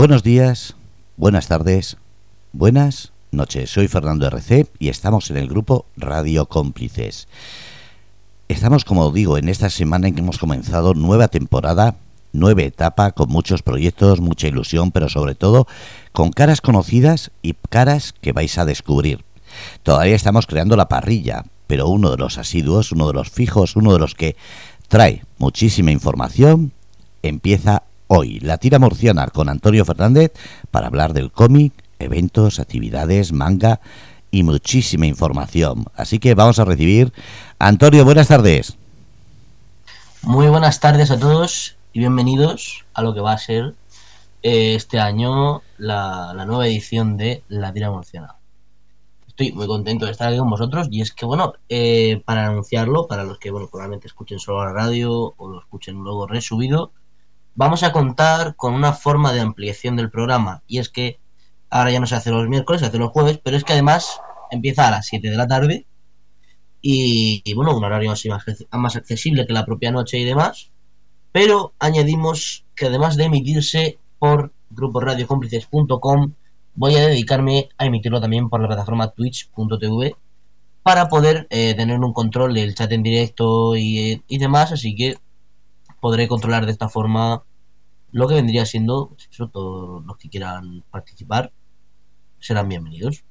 Buenos días, buenas tardes, buenas noches. Soy Fernando RC y estamos en el grupo Radio Cómplices. Estamos, como digo, en esta semana en que hemos comenzado nueva temporada, nueva etapa, con muchos proyectos, mucha ilusión, pero sobre todo con caras conocidas y caras que vais a descubrir. Todavía estamos creando la parrilla, pero uno de los asiduos, uno de los fijos, uno de los que trae muchísima información, empieza hoy. La tira murciana con Antonio Fernández para hablar del cómic, eventos, actividades, manga y muchísima información. Así que vamos a recibir. Antonio, buenas tardes. Muy buenas tardes a todos y bienvenidos a lo que va a ser eh, este año la, nueva edición de La Tira Murciana. Estoy muy contento de estar aquí con vosotros y es que, bueno, eh, para anunciarlo, para los que, bueno, probablemente escuchen solo la radio o lo escuchen luego resubido, vamos a contar con una forma de ampliación del programa. Y es que ahora ya no se hace los miércoles, se hace los jueves, pero es que además empieza a las 7 de la tarde y, bueno, un horario más, más accesible que la propia noche y demás, pero añadimos que además de emitirse por gruposradiocómplices.com voy a dedicarme a emitirlo también por la plataforma twitch.tv para poder eh, tener un control del chat en directo y, y, demás, así que podré controlar de esta forma lo que vendría siendo eso, todos los que quieran participar serán bienvenidos.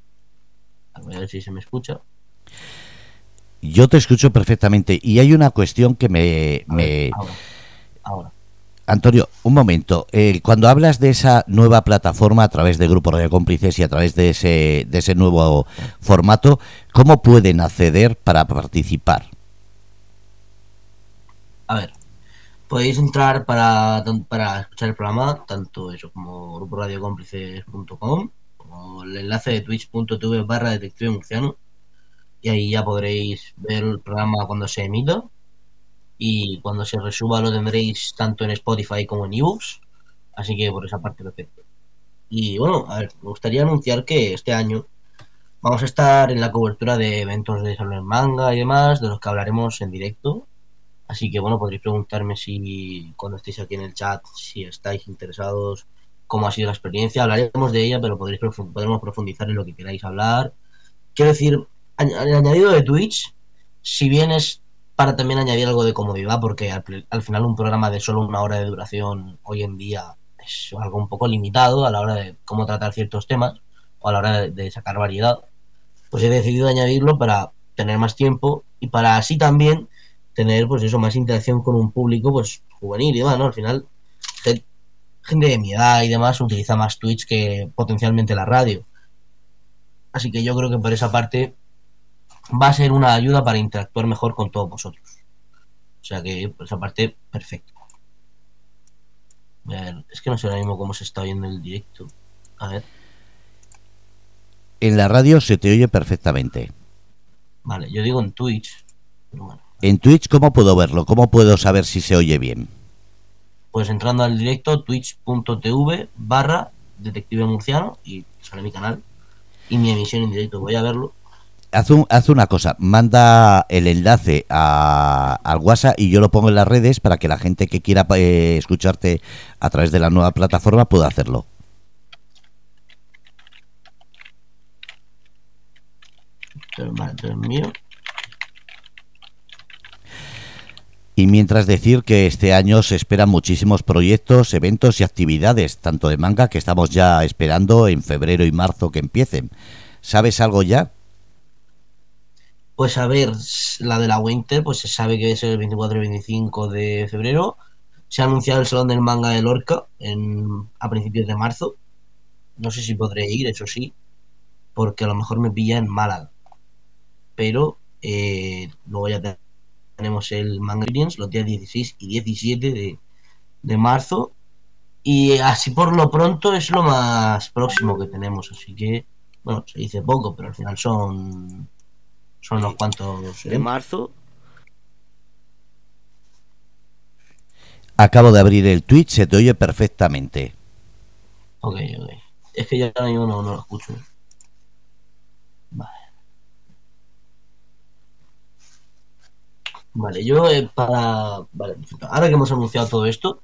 A ver si se me escucha. Yo te escucho perfectamente y hay una cuestión que me... me... Ahora, ahora. Antonio, un momento. Eh, cuando hablas de esa nueva plataforma a través de Grupo Radio Cómplices y a través de ese, de ese nuevo formato, ¿cómo pueden acceder para participar? A ver, podéis entrar para, para escuchar el programa, tanto eso como gruporadiocómplices.com, como el enlace de twitch.tv barra detective murciano, y ahí ya podréis ver el programa cuando se emita y cuando se resuba lo tendréis tanto en Spotify como en ebooks, así que por esa parte perfecto. Y bueno, a ver, me gustaría anunciar que este año vamos a estar en la cobertura de eventos de salón manga y demás, de los que hablaremos en directo. Así que bueno, podréis preguntarme si cuando estéis aquí en el chat, si estáis interesados, cómo ha sido la experiencia. Hablaremos de ella, pero podréis podremos profundizar en lo que queráis hablar. Quiero decir, el añadido de Twitch, si bien es para también añadir algo de comodidad, porque al, al, final un programa de solo una hora de duración hoy en día es algo un poco limitado a la hora de cómo tratar ciertos temas o a la hora de, de sacar variedad, pues he decidido añadirlo para tener más tiempo y para así también tener pues eso más interacción con un público pues juvenil y demás, ¿no? Al final gente de mi edad y demás utiliza más Twitch que potencialmente la radio. Así que yo creo que por esa parte va a ser una ayuda para interactuar mejor con todos vosotros. O sea que por esa parte, perfecto. A ver, es que no sé ahora mismo cómo se está oyendo el directo. A ver. En la radio se te oye perfectamente. Vale, yo digo en Twitch. Pero bueno. En Twitch, ¿cómo puedo verlo? ¿Cómo puedo saber si se oye bien? Pues entrando al directo, twitch.tv barra detective murciano y sale mi canal y mi emisión en directo. Voy a verlo haz, un, haz una cosa, manda el enlace a, al WhatsApp y yo lo pongo en las redes para que la gente que quiera eh, escucharte a través de la nueva plataforma pueda hacerlo. Y mientras decir que este año se esperan muchísimos proyectos, eventos y actividades, tanto de manga que estamos ya esperando en febrero y marzo que empiecen. ¿Sabes algo ya? Pues a ver, la de la Winter, pues se sabe que es el 24 y 25 de febrero. Se ha anunciado el Salón del Manga de Lorca en, a principios de marzo. No sé si podré ir, eso sí, porque a lo mejor me pilla en Málaga. Pero eh, luego ya tenemos el Experience los días 16 y 17 de, de marzo. Y así por lo pronto es lo más próximo que tenemos. Así que, bueno, se dice poco, pero al final son son los cuantos de marzo. Acabo de abrir el Twitch, se te oye perfectamente. Ok, ok. Es que ya yo no, no lo escucho. Vale, yo eh, para... Vale, ahora que hemos anunciado todo esto,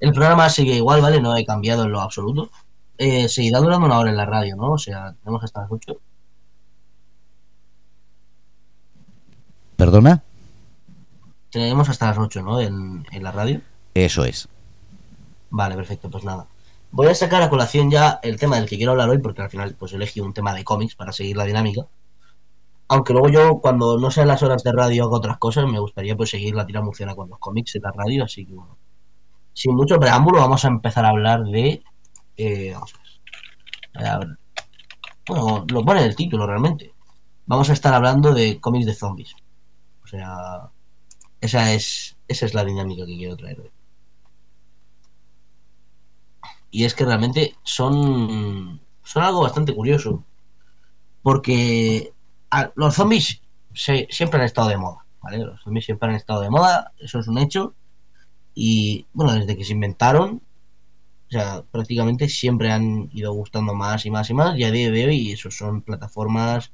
El programa sigue igual, ¿vale? No he cambiado en lo absoluto. Eh, seguirá durando una hora en la radio, ¿no? O sea, tenemos hasta las 8. ¿Perdona? Tenemos hasta las 8, ¿no? En, en la radio. Eso es. Vale, perfecto, pues nada. Voy a sacar a colación ya el tema del que quiero hablar hoy, porque al final pues elegí un tema de cómics para seguir la dinámica. Aunque luego yo, cuando no sean las horas de radio, hago otras cosas, me gustaría pues seguir la tira murciana con los cómics en la radio, así que bueno. Sin mucho preámbulo, vamos a empezar a hablar de. Eh, a ver. Bueno, lo pone el título realmente. Vamos a estar hablando de cómics de zombies. O sea, esa es, esa es la dinámica que quiero traer hoy. Y es que realmente son, son algo bastante curioso. Porque los zombies se- siempre han estado de moda. ¿vale? Los zombies siempre han estado de moda, eso es un hecho. Y bueno, desde que se inventaron, o sea, prácticamente siempre han ido gustando más y más y más. Y a día de hoy, eso son plataformas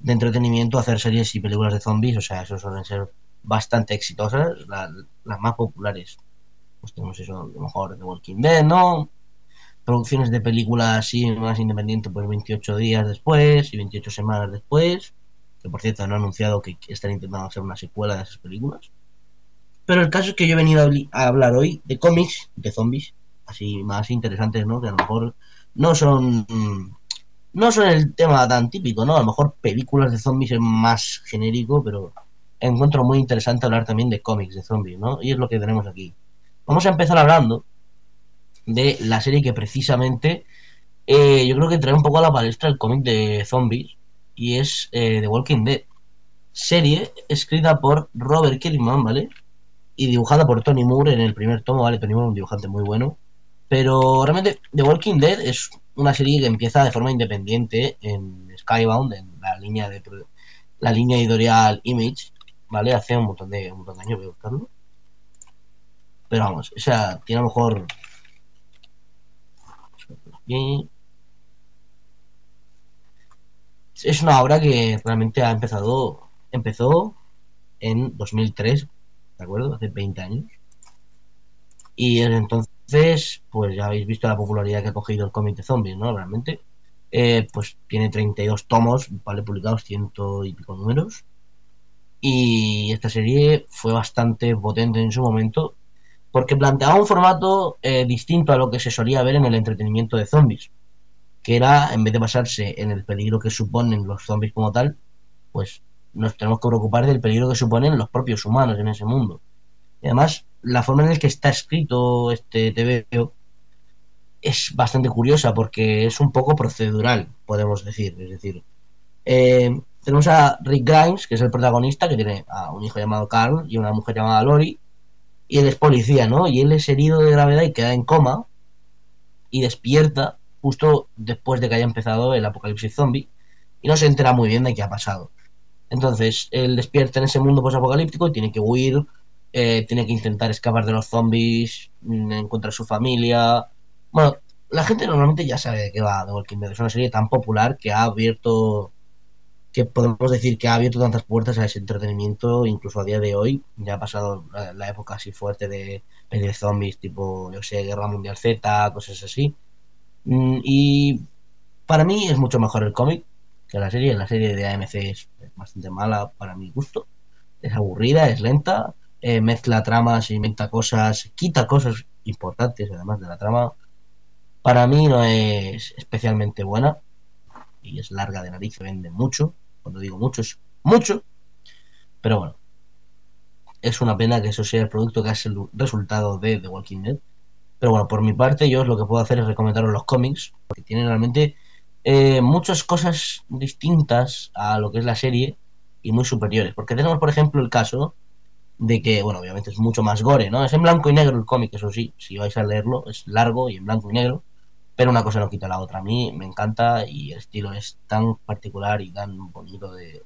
de entretenimiento, hacer series y películas de zombies, o sea, eso suelen ser bastante exitosas, la- las más populares. Pues tenemos eso, a lo mejor The Walking Dead, ¿no? Producciones de películas así más independientes, pues 28 días después y 28 semanas después, que por cierto han anunciado que están intentando hacer una secuela de esas películas. Pero el caso es que yo he venido a hablar hoy de cómics, de zombies, así más interesantes, ¿no? Que a lo mejor no son mm, no son el tema tan típico, ¿no? A lo mejor películas de zombies es más genérico, pero encuentro muy interesante hablar también de cómics de zombies, ¿no? Y es lo que tenemos aquí. Vamos a empezar hablando de la serie que precisamente eh, yo creo que trae un poco a la palestra el cómic de zombies y es eh, The Walking Dead. Serie escrita por Robert Kirkman, ¿vale? Y dibujada por Tony Moore en el primer tomo, ¿vale? Tony Moore es un dibujante muy bueno. Pero realmente The Walking Dead es una serie que empieza de forma independiente en Skybound, en la línea de la línea editorial Image, ¿vale? Hace un montón de un montón de años voy a buscarlo. Pero vamos, o sea, tiene a lo mejor es una obra que realmente ha empezado empezó en 2003, ¿de acuerdo? Hace 20 años. Y desde entonces, pues ya habéis visto la popularidad que ha cogido el cómic de zombies, ¿no? Realmente. Eh, pues tiene 32 tomos, ¿vale? Publicados, ciento y pico números. Y esta serie fue bastante potente en su momento porque planteaba un formato eh, distinto a lo que se solía ver en el entretenimiento de zombies, que era, en vez de basarse en el peligro que suponen los zombies como tal, pues nos tenemos que preocupar del peligro que suponen los propios humanos en ese mundo. Y además, la forma en la que está escrito este TVO es bastante curiosa porque es un poco procedural, podemos decir. Es decir, eh, tenemos a Rick Grimes, que es el protagonista, que tiene a un hijo llamado Carl y una mujer llamada Lori, y él es policía, ¿no? Y él es herido de gravedad y queda en coma y despierta justo después de que haya empezado el apocalipsis zombie y no se entera muy bien de qué ha pasado. Entonces, él despierta en ese mundo posapocalíptico y tiene que huir, eh, tiene que intentar escapar de los zombies, mm, encontrar su familia. Bueno, la gente normalmente ya sabe de qué va The Walking Dead. Es una serie tan popular que ha abierto que podemos decir que ha abierto tantas puertas a ese entretenimiento, incluso a día de hoy. Ya ha pasado la, época así fuerte de de zombies, tipo, yo sé, Guerra Mundial Z, cosas así. Mm, y para mí es mucho mejor el cómic que la serie. La serie de AMC es bastante mala para mi gusto. Es aburrida, es lenta, eh, mezcla tramas, inventa cosas, quita cosas importantes además de la trama. Para mí no es especialmente buena y es larga de nariz, vende mucho. Cuando digo mucho es mucho, pero bueno, es una pena que eso sea el producto que es el resultado de The Walking Dead. Pero bueno, por mi parte, yo lo que puedo hacer es recomendaros los cómics, porque tienen realmente eh, muchas cosas distintas a lo que es la serie y muy superiores. Porque tenemos, por ejemplo, el caso de que, bueno, obviamente es mucho más gore, ¿no? Es en blanco y negro el cómic, eso sí, si vais a leerlo, es largo y en blanco y negro, pero una cosa no quita la otra. A mí me encanta y el estilo es tan particular y tan bonito de,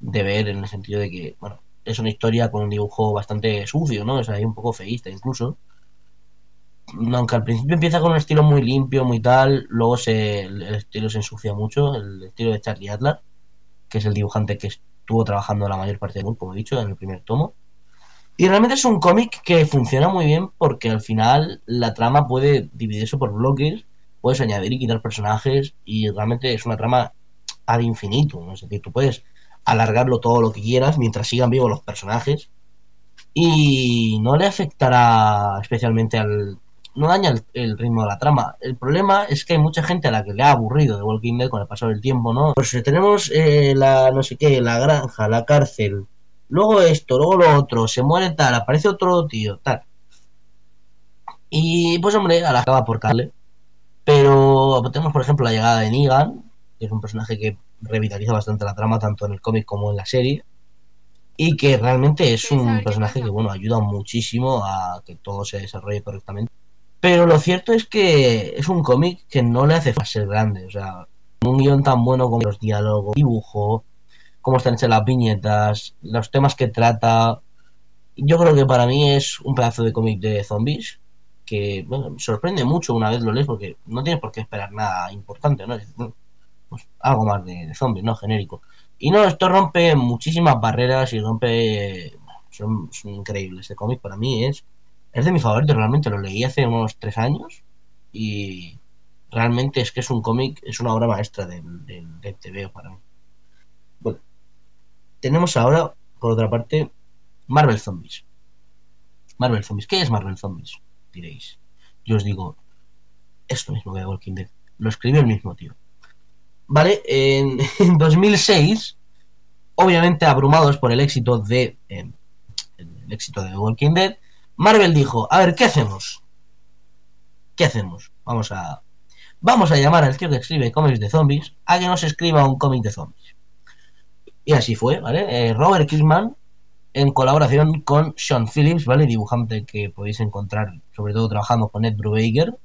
de ver en el sentido de que, bueno, es una historia con un dibujo bastante sucio, ¿no? Es ahí un poco feísta incluso. Aunque al principio empieza con un estilo muy limpio, muy tal, luego se, el estilo se ensucia mucho, el estilo de Charlie Adler, que es el dibujante que estuvo trabajando la mayor parte del mundo, como he dicho, en el primer tomo. Y realmente es un cómic que funciona muy bien porque al final la trama puede dividirse por bloques, puedes añadir y quitar personajes y realmente es una trama ad infinito. ¿no? Es decir, tú puedes alargarlo todo lo que quieras mientras sigan vivos los personajes y no le afectará especialmente al... no daña el, ritmo de la trama. El problema es que hay mucha gente a la que le ha aburrido de Walking Dead con el paso del tiempo, ¿no? Pues tenemos eh, la no sé qué, la granja, la cárcel, luego esto, luego lo otro, se muere tal, aparece otro tío, tal. Y pues hombre, a la acaba por calle. Pero tenemos por ejemplo la llegada de Negan, que es un personaje que revitaliza bastante la trama tanto en el cómic como en la serie y que realmente es un personaje que bueno ayuda muchísimo a que todo se desarrolle correctamente pero lo cierto es que es un cómic que no le hace falta ser grande o sea un guion tan bueno como los diálogos dibujo cómo están hechas las viñetas los temas que trata yo creo que para mí es un pedazo de cómic de zombies que bueno, sorprende mucho una vez lo lees porque no tienes por qué esperar nada importante no pues, algo más de, zombies, ¿no? Genérico. Y no, esto rompe muchísimas barreras y rompe... Son, increíbles. Este cómic para mí es... Es de mi favorito, realmente lo leí hace unos tres años y realmente es que es un cómic, es una obra maestra del, del, del para mí. Bueno, tenemos ahora, por otra parte, Marvel Zombies. Marvel Zombies. ¿Qué es Marvel Zombies? Diréis. Yo os digo, esto mismo que Walking Dead. Lo escribió el mismo tío. ¿vale? En, 2006, obviamente abrumados por el éxito de em, el éxito de Walking Dead, Marvel dijo, a ver, ¿qué hacemos? ¿Qué hacemos? Vamos a vamos a llamar al tío que escribe cómics de zombies a que nos escriba un cómic de zombies. Y así fue, ¿vale? Eh, Robert Kirkman, en colaboración con Sean Phillips, ¿vale? Dibujante que podéis encontrar, sobre todo trabajando con Ed Brubaker,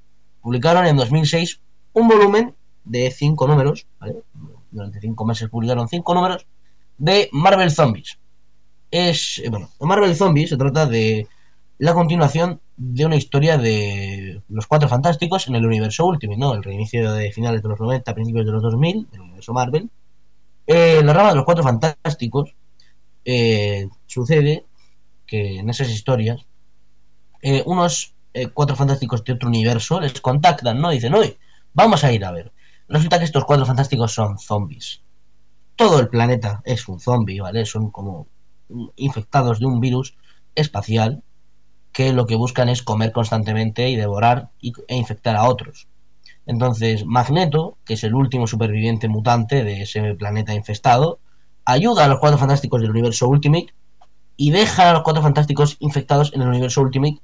publicaron en 2006 un volumen de cinco números, Durante cinco meses publicaron cinco números de Marvel Zombies. Es, eh, bueno, Marvel Zombies se trata de la continuación de una historia de los Cuatro Fantásticos en el universo Ultimate, ¿no? El reinicio de finales de los 90, principios de los 2000, del universo Marvel. Eh, la rama de los Cuatro Fantásticos eh, sucede que en esas historias unos Cuatro Fantásticos de otro universo les contactan, ¿no? Dicen, oye, vamos a ir a ver. Resulta que estos cuatro fantásticos son zombies. Todo el planeta es un zombie, ¿vale? Son como infectados de un virus espacial que lo que buscan es comer constantemente y devorar e infectar a otros. Entonces, Magneto, que es el último superviviente mutante de ese planeta infestado, ayuda a los cuatro fantásticos del universo Ultimate y deja a los cuatro fantásticos infectados en el universo Ultimate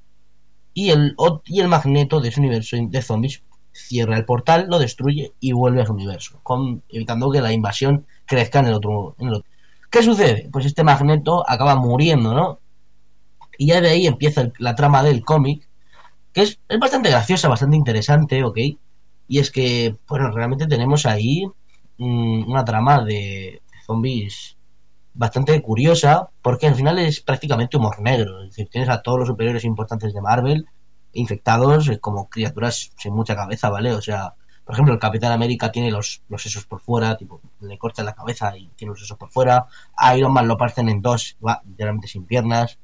y el, y el Magneto de ese universo de zombies cierra el portal, lo destruye y vuelve a su universo, evitando que la invasión crezca en el, otro, en. ¿Qué sucede? Pues este magneto acaba muriendo, ¿no? Y ya de ahí empieza la trama del cómic, que es, es, bastante graciosa, bastante interesante, ¿ok? Y es que, bueno, realmente tenemos ahí mm, una trama de zombies bastante curiosa, porque al final es prácticamente humor negro. Es decir, tienes a todos los superiores importantes de Marvel, infectados eh, como criaturas sin mucha cabeza, ¿vale? O sea, por ejemplo, el Capitán América tiene los, los sesos por fuera, tipo, le cortan la cabeza y tiene los sesos por fuera. Iron Man lo parten en dos, va literalmente sin piernas.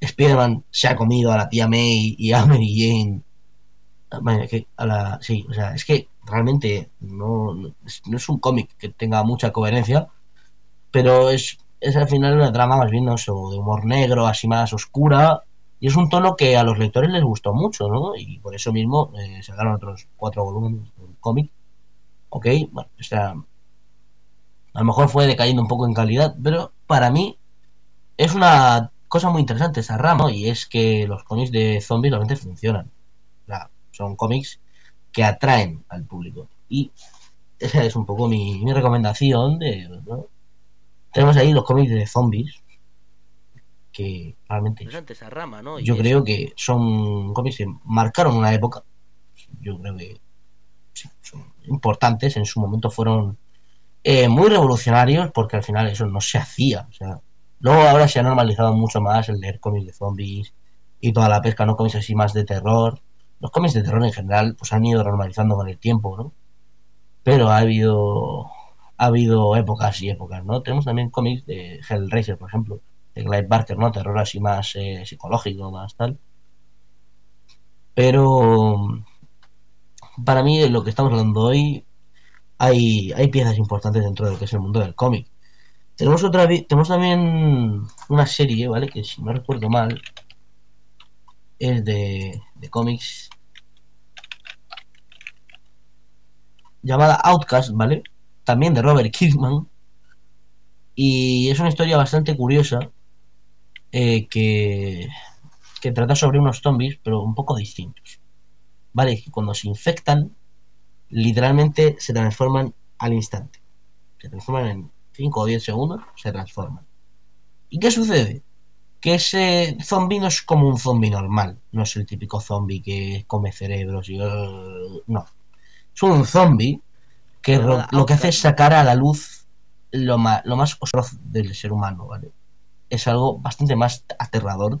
Spider-Man se ha comido a la tía May y a Mary Jane. Que a la, sí, o sea, es que realmente no, no es, un cómic que tenga mucha coherencia, pero es, es al final una trama más bien no de humor negro, así más oscura, y es un tono que a los lectores les gustó mucho, ¿no? Y por eso mismo eh, sacaron otros cuatro volúmenes del cómic. Ok, bueno, o sea, a lo mejor fue decayendo un poco en calidad, pero para mí es una cosa muy interesante esa rama, y es que los cómics de zombies realmente funcionan. Son cómics que atraen al público. Y esa es un poco mi, mi recomendación de... ¿no? Tenemos ahí los cómics de zombies, que realmente esa rama, ¿no? yo creo que son cómics que marcaron una época. Yo creo que son importantes, en su momento fueron eh, muy revolucionarios porque al final eso no se hacía. O sea, luego ahora se ha normalizado mucho más el leer cómics de zombies y toda la pesca, no cómics así más de terror. Los cómics de terror en general pues han ido normalizando con el tiempo, ¿no? Pero ha habido ha habido épocas y épocas, ¿no? Tenemos también cómics de Hellraiser, por ejemplo, de Clive Barker, ¿no? Terror así más eh, psicológico, más tal. Pero para mí, lo que estamos hablando hoy, hay, hay piezas importantes dentro de lo que es el mundo del cómic. Tenemos otra tenemos también una serie, ¿vale? Que si no recuerdo mal, es de, de cómics llamada Outcast, ¿vale? También de Robert Kirkman. Y es una historia bastante curiosa eh, que, que trata sobre unos zombies, pero un poco distintos. ¿Vale? Cuando se infectan, literalmente se transforman al instante. Se transforman en 5 o 10 segundos, se transforman. ¿Y qué sucede? Que ese zombie no es como un zombie normal. No es el típico zombie que come cerebros y... Uh, no. Es un zombie que lo, que hace es sacar a la luz lo más, lo más del ser humano, ¿vale? Es algo bastante más aterrador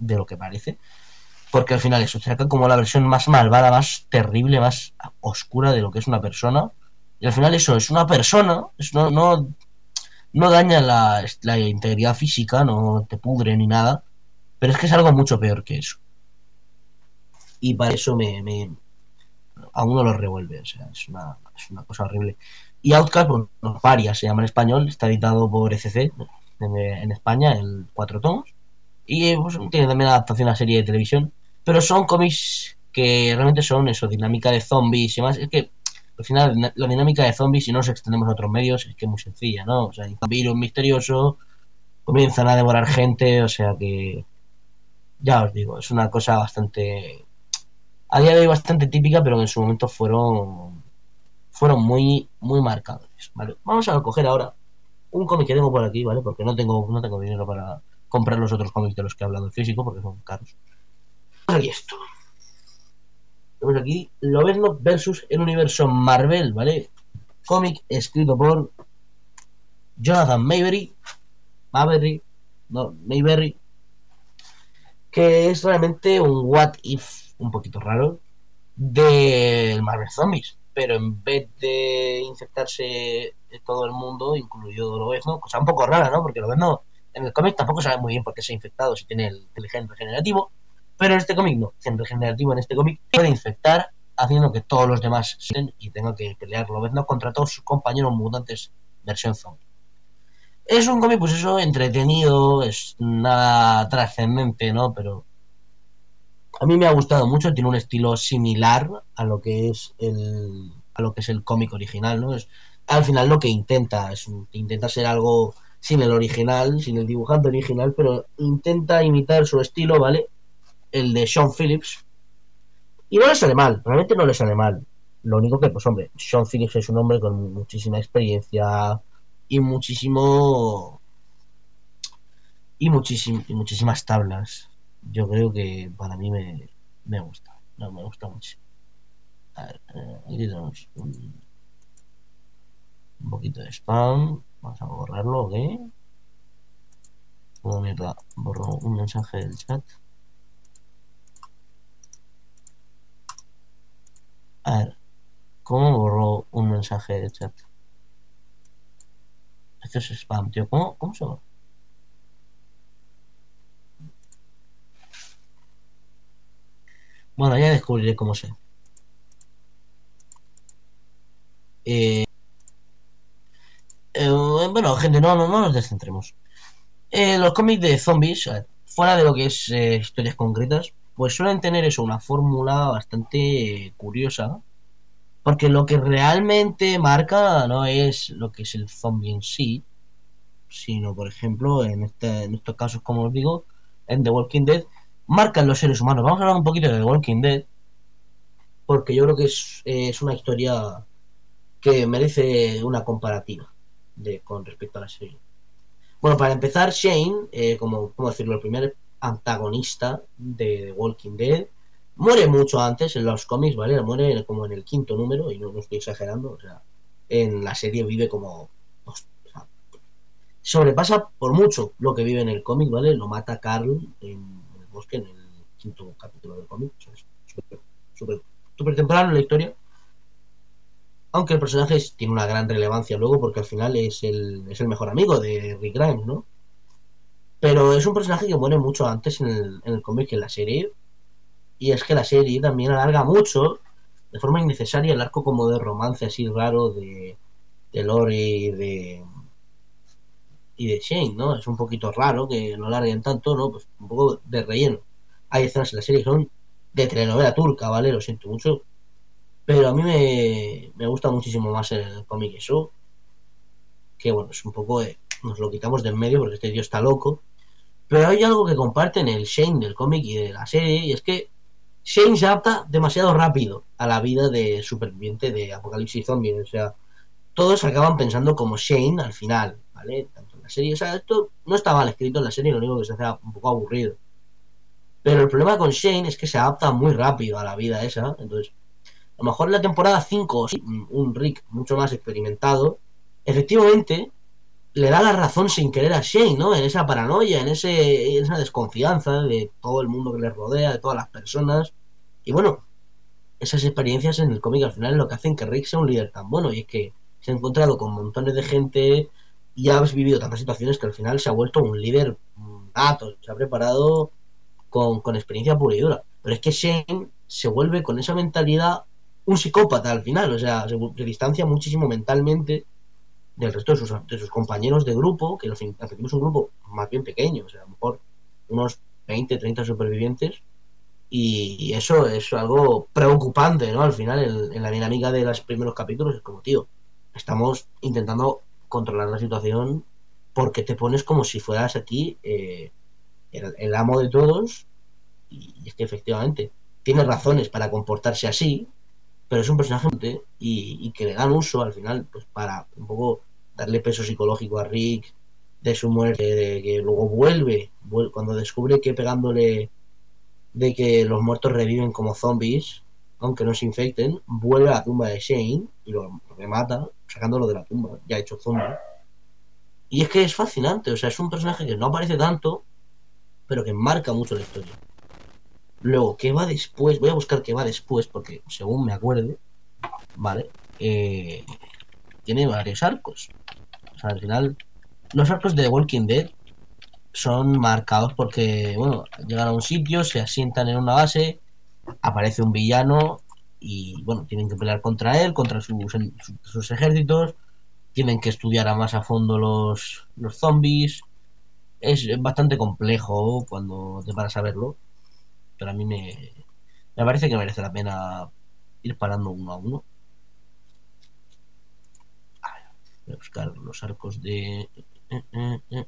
de lo que parece. Porque al final eso saca como la versión más malvada, más terrible, más oscura de lo que es una persona. Y al final eso es una persona, no, no, no daña la, integridad física, no te pudre ni nada. Pero es que es algo mucho peor que eso. Y para eso me, me a uno lo revuelve. O sea, es una, es una cosa horrible. Y Outcast, bueno, varias se llama en español, está editado por ECC en, España en cuatro tomos. Y pues, tiene también adaptación a serie de televisión. Pero son cómics que realmente son eso, dinámica de zombies y más. Es que al final la dinámica de zombies, si no nos extendemos a otros medios, es que es muy sencilla, ¿no? O sea, hay un virus misterioso, comienzan a devorar gente, o sea que. Ya os digo, es una cosa bastante. A día de hoy bastante típica, pero en su momento fueron. Fueron muy, muy marcadores, ¿vale? Vamos a coger ahora un cómic que tengo por aquí, ¿vale? Porque no tengo, no tengo dinero para comprar los otros cómics de los que he hablado en físico, porque son caros aquí esto. Tenemos aquí Lobezno versus el universo Marvel, ¿vale? Cómic escrito por Jonathan Mayberry. Mayberry. No, Mayberry. Que es realmente un what if un poquito raro del Marvel Zombies. Pero en vez de infectarse todo el mundo, incluido Lobezno, cosa un poco rara, ¿no? Porque Lobezno en el cómic tampoco sabe muy bien por qué se ha infectado si tiene el, el gen regenerativo pero en este cómic no, en regenerativo en este cómic puede infectar haciendo que todos los demás se y tengan que pelear no contra todos sus compañeros mutantes versión zombie. Es un cómic, pues eso, entretenido, es nada trascendente, ¿no? Pero a mí me ha gustado mucho, tiene un estilo similar a lo que es el a lo que es el cómic original, ¿no? Es al final lo que intenta, es intenta ser algo sin el original, sin el dibujante original, pero intenta imitar su estilo, ¿vale? El de Sean Phillips. Y no le sale mal, realmente no le sale mal. Lo único que, pues hombre, Sean Phillips es un hombre con muchísima experiencia y muchísimo... Y, muchísimo, y muchísimas tablas. Yo creo que para mí me, me gusta. No, me gusta mucho. A ver, eh, aquí tenemos un, un, poquito de spam. Vamos a borrarlo, ¿ok? Oh, mierda, borro un mensaje del chat. A ver, ¿cómo borro un mensaje de chat? Esto es spam, tío. ¿Cómo, cómo se borra? Bueno, ya descubriré cómo se. Eh, eh, bueno, gente, no, no, no nos descentremos. Eh, los cómics de zombies, fuera de lo que es eh, historias concretas, pues suelen tener eso, una fórmula bastante curiosa, porque lo que realmente marca no es lo que es el zombie en sí, sino, por ejemplo, en, este, en estos casos, como os digo, en The Walking Dead, marcan los seres humanos. Vamos a hablar un poquito de The Walking Dead, porque yo creo que es, es una historia que merece una comparativa con respecto a la serie. Bueno, para empezar, Shane, eh, como, ¿cómo decirlo? El primer antagonista de The Walking Dead. Muere mucho antes en los cómics, ¿vale? Muere como en el quinto número, y no, estoy exagerando, o sea, en la serie vive como... O sea, sobrepasa por mucho lo que vive en el cómic, ¿vale? Lo mata Carl en, el bosque, en el quinto capítulo del cómic. O súper, súper, temprano en la historia. Aunque el personaje tiene una gran relevancia luego porque al final es el, es el mejor amigo de Rick Grimes, ¿no? Es un personaje que muere mucho antes en el, en el cómic que en la serie. Y es que la serie también alarga mucho, de forma innecesaria, el arco como de romance así raro de, de Lori y de, y de Shane, ¿no? Es un poquito raro que lo alarguen tanto, ¿no? Pues un poco de relleno. Hay escenas en la serie que son de telenovela turca, ¿vale? Lo siento mucho. Pero a mí me, me gusta muchísimo más el cómic eso. Que bueno, es un poco de, nos lo quitamos de en medio porque este tío está loco. Pero hay algo que comparten el Shane del cómic y de la serie, y es que Shane se adapta demasiado rápido a la vida de superviviente de Apocalipsis Zombie. O sea, todos acaban pensando como Shane al final, ¿vale? Tanto en la serie, o sea, esto no está mal escrito en la serie, lo único que se hace un poco aburrido. Pero el problema con Shane es que se adapta muy rápido a la vida esa. Entonces, a lo mejor en la temporada 5, un Rick mucho más experimentado, efectivamente le da la razón sin querer a Shane, ¿no? En esa paranoia, en, ese, esa desconfianza de todo el mundo que le rodea, de todas las personas. Y bueno, esas experiencias en el cómic al final es lo que hacen que Rick sea un líder tan bueno. Y es que se ha encontrado con montones de gente y ha vivido tantas situaciones que al final se ha vuelto un líder dato, se ha preparado con, con experiencia pura y dura. Pero es que Shane se vuelve con esa mentalidad un psicópata al final, o sea, se, se distancia muchísimo mentalmente del resto de sus, compañeros de grupo, que fin es un grupo más bien pequeño, o sea, a lo mejor unos 20, 30 supervivientes, y eso es algo preocupante, ¿no? Al final, en, la dinámica de los primeros capítulos es como, tío, estamos intentando controlar la situación porque te pones como si fueras aquí eh, el, amo de todos, y es que efectivamente tiene razones para comportarse así, pero es un personaje y, y, que le dan uso al final pues para un poco darle peso psicológico a Rick de su muerte, de que luego vuelve, cuando descubre que pegándole de que los muertos reviven como zombies, aunque no se infecten, vuelve a la tumba de Shane y lo remata, sacándolo de la tumba, ya hecho zombie. Y es que es fascinante, o sea, es un personaje que no aparece tanto, pero que marca mucho la historia. Luego, ¿qué va después? Voy a buscar qué va después, porque según me acuerde, ¿vale? Eh, tiene varios arcos. Al final, los arcos de Walking Dead son marcados porque, bueno, llegan a un sitio, se asientan en una base, aparece un villano y, bueno, tienen que pelear contra él, contra sus, sus ejércitos, tienen que estudiar a más a fondo los, los zombies. Es bastante complejo cuando te paras a verlo, pero a mí me, me parece que merece la pena ir parando uno a uno. Voy a buscar los arcos de... Eh, eh, eh,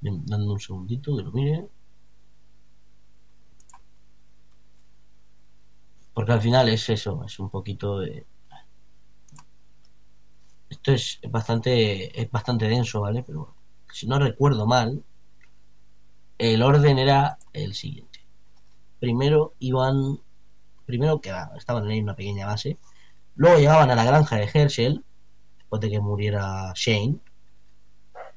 Bien, dando un segundito que lo mire. Porque al final es eso, es un poquito de... Esto es bastante, es bastante denso, ¿vale? Pero si no recuerdo mal, el orden era el siguiente. Primero iban, primero que estaban en una pequeña base, luego llegaban a la granja de Herschel, después de que muriera Shane,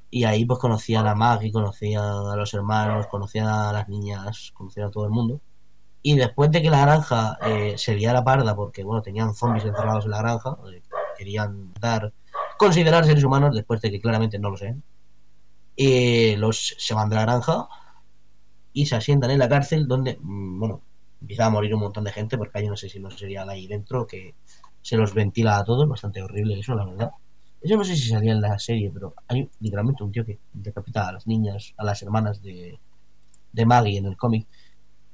y ahí pues conocían a Maggie, conocían a los hermanos, conocían a las niñas, conocían a todo el mundo. Y después de que la granja eh, se liara parda, porque bueno, tenían zombies encerrados en la granja, eh, querían dar, considerar seres humanos, después de que claramente no lo sé, eh, los se van de la granja y se asientan en la cárcel donde, mm, bueno, empieza a morir un montón de gente porque hay no sé si no sería ahí dentro que se los ventila a todos, bastante horrible eso, la verdad. Eso no sé si salía en la serie, pero hay literalmente un tío que decapita a las niñas, a las hermanas de, de Maggie en el cómic.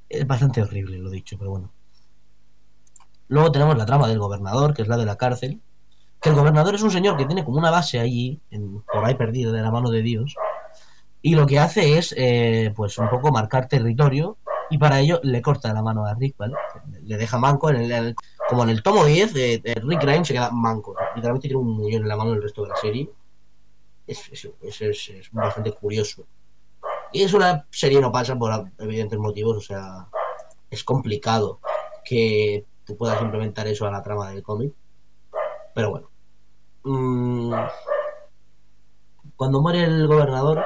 Es bastante horrible, lo dicho, pero bueno. Luego tenemos la trama del gobernador, que es la de la cárcel. Que el gobernador es un señor que tiene como una base allí, en, por ahí perdido, de la mano de Dios. Y lo que hace es, eh, pues, un poco marcar territorio. Y para ello le corta la mano a Rick, ¿vale? Le deja manco en el, como en el tomo 10 de, Rick Grimes se queda manco. Literalmente tiene un muñón en la mano el resto de la serie. Es, es, bastante curioso. Y es una serie no pasa por evidentes motivos, o sea, es complicado que tú puedas implementar eso a la trama del cómic. Pero bueno. Mmm, cuando muere el gobernador,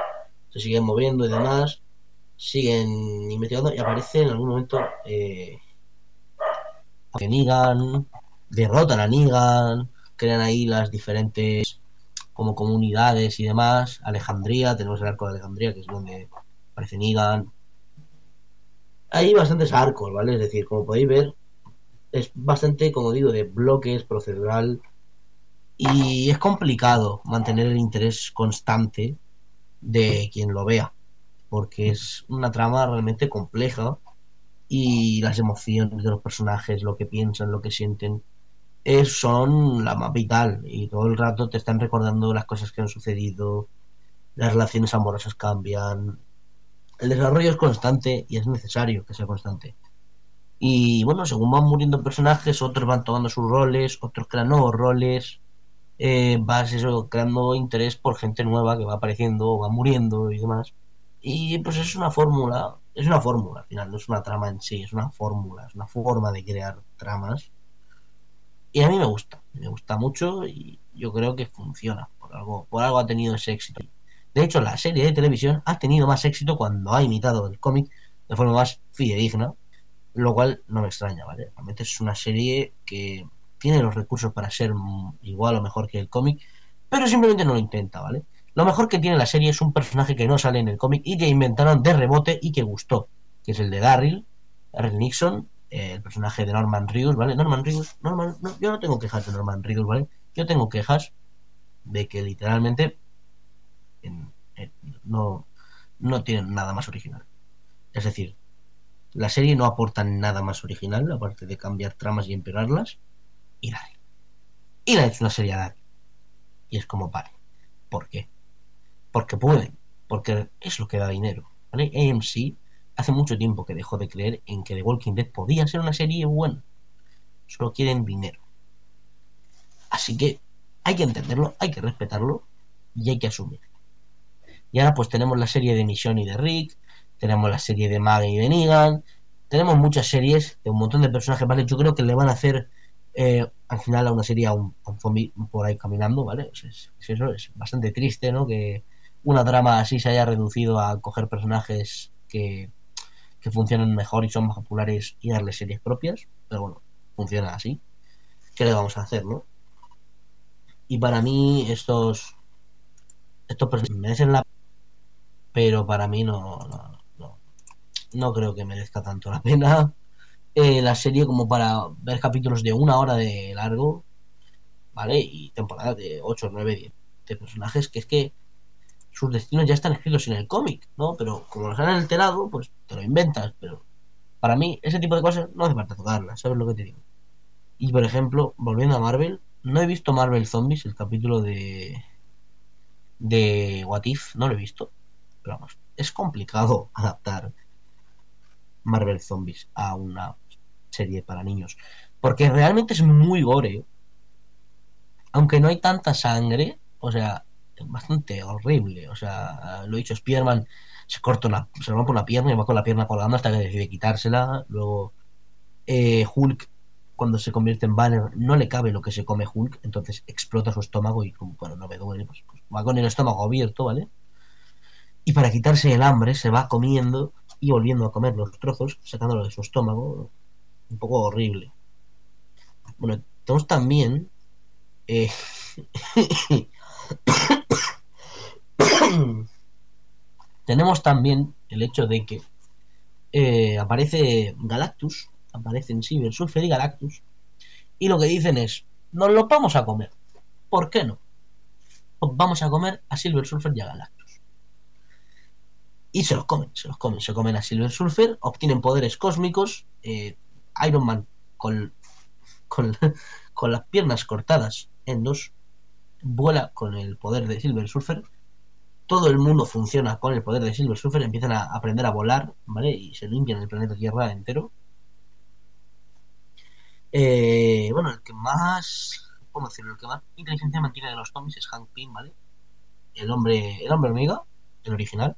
se siguen moviendo y demás, siguen investigando y aparece en algún momento eh, a Negan, derrotan a Negan, crean ahí las diferentes como comunidades y demás. Alejandría, tenemos el arco de Alejandría, que es donde aparece Negan. Hay bastantes arcos, ¿vale? Es decir, como podéis ver, es bastante, como digo, de bloques, procedural. Y es complicado mantener el interés constante de quien lo vea, porque es una trama realmente compleja y las emociones de los personajes, lo que piensan, lo que sienten, es, son la más vital y todo el rato te están recordando las cosas que han sucedido, las relaciones amorosas cambian, el desarrollo es constante y es necesario que sea constante. Y bueno, según van muriendo personajes, otros van tomando sus roles, otros crean nuevos roles, eh, vas eso, creando interés por gente nueva que va apareciendo, va muriendo y demás. Y pues es una fórmula, es una fórmula al final, no es una trama en sí, es una fórmula, es una forma de crear tramas y a mí me gusta, me gusta mucho y yo creo que funciona. Por algo, por algo ha tenido ese éxito. De hecho, la serie de televisión ha tenido más éxito cuando ha imitado el cómic de forma más fidedigna, lo cual no me extraña, ¿vale? Realmente es una serie que tiene los recursos para ser igual o mejor que el cómic, pero simplemente no lo intenta, ¿vale? Lo mejor que tiene la serie es un personaje que no sale en el cómic y que inventaron de rebote y que gustó, que es el de Darryl, Darryl Nixon, el personaje de Norman Reedus, ¿vale? Norman Reedus, Norman, yo no tengo quejas de Norman Reedus, ¿vale? Yo tengo quejas de que literalmente no, no tienen nada más original. Es decir, la serie no aporta nada más original, aparte de cambiar tramas y empeorarlas, y nadie. Y la hecho una serie a Y es como, vale, ¿por qué? Porque pueden, porque es lo que da dinero, ¿vale? AMC hace mucho tiempo que dejó de creer en que The Walking Dead podía ser una serie buena. Solo quieren dinero. Así que hay que entenderlo, hay que respetarlo y hay que asumirlo. Y ahora pues tenemos la serie de Mission y de Rick, tenemos la serie de Maggie y de Negan, tenemos muchas series de un montón de personajes, ¿vale? Yo creo que le van a hacer eh, al final a una serie a un, zombie por ahí caminando, ¿vale? es, eso es bastante triste, ¿no? Que una drama así se haya reducido a coger personajes que que funcionan mejor y son más populares y darle series propias, pero bueno, funciona así. ¿Qué le vamos a hacer, no? Y para mí estos estos personajes merecen la pero para mí no no, no, creo que merezca tanto la pena eh, la serie como para ver capítulos de una hora de largo, ¿vale? Y temporadas de 8, 9, 10 de personajes que es que sus destinos ya están escritos en el cómic, ¿no? Pero como los han alterado, pues te lo inventas. Pero para mí, ese tipo de cosas no hace falta tocarlas, ¿sabes lo que te digo? Y por ejemplo, volviendo a Marvel, no he visto Marvel Zombies, el capítulo de. de What If, no lo he visto. Pero vamos, es complicado adaptar Marvel Zombies a una serie para niños. Porque realmente es muy gore. Aunque no hay tanta sangre, o sea, bastante horrible. O sea, lo he dicho, Spiderman se corta una, se rompe una pierna y va con la pierna colgando hasta que decide quitársela. Luego, eh, Hulk, cuando se convierte en Banner, no le cabe lo que se come Hulk, entonces explota su estómago y, como, bueno, no me duele, pues, pues, va con el estómago abierto, ¿vale? Y para quitarse el hambre se va comiendo y volviendo a comer los trozos, sacándolo de su estómago. Un poco horrible. Bueno, tenemos también eh, Tenemos también el hecho de que eh, aparece Galactus, aparecen Silver Surfer y Galactus, y lo que dicen es, nos lo vamos a comer. ¿Por qué no? Pues vamos a comer a Silver Surfer y a Galactus. Y se los comen, se los comen, se comen a Silver Surfer, obtienen poderes cósmicos, eh, Iron Man con, con, con las piernas cortadas en dos, vuela con el poder de Silver Surfer todo el mundo funciona con el poder de Silver Surfer, empiezan a aprender a volar, ¿vale? Y se limpian el planeta Tierra entero. Eh, bueno, el que más, ¿cómo decirlo? El que más inteligencia mantiene de los zombies es Hank Pym, ¿vale? El hombre, el hombre hormiga, el original.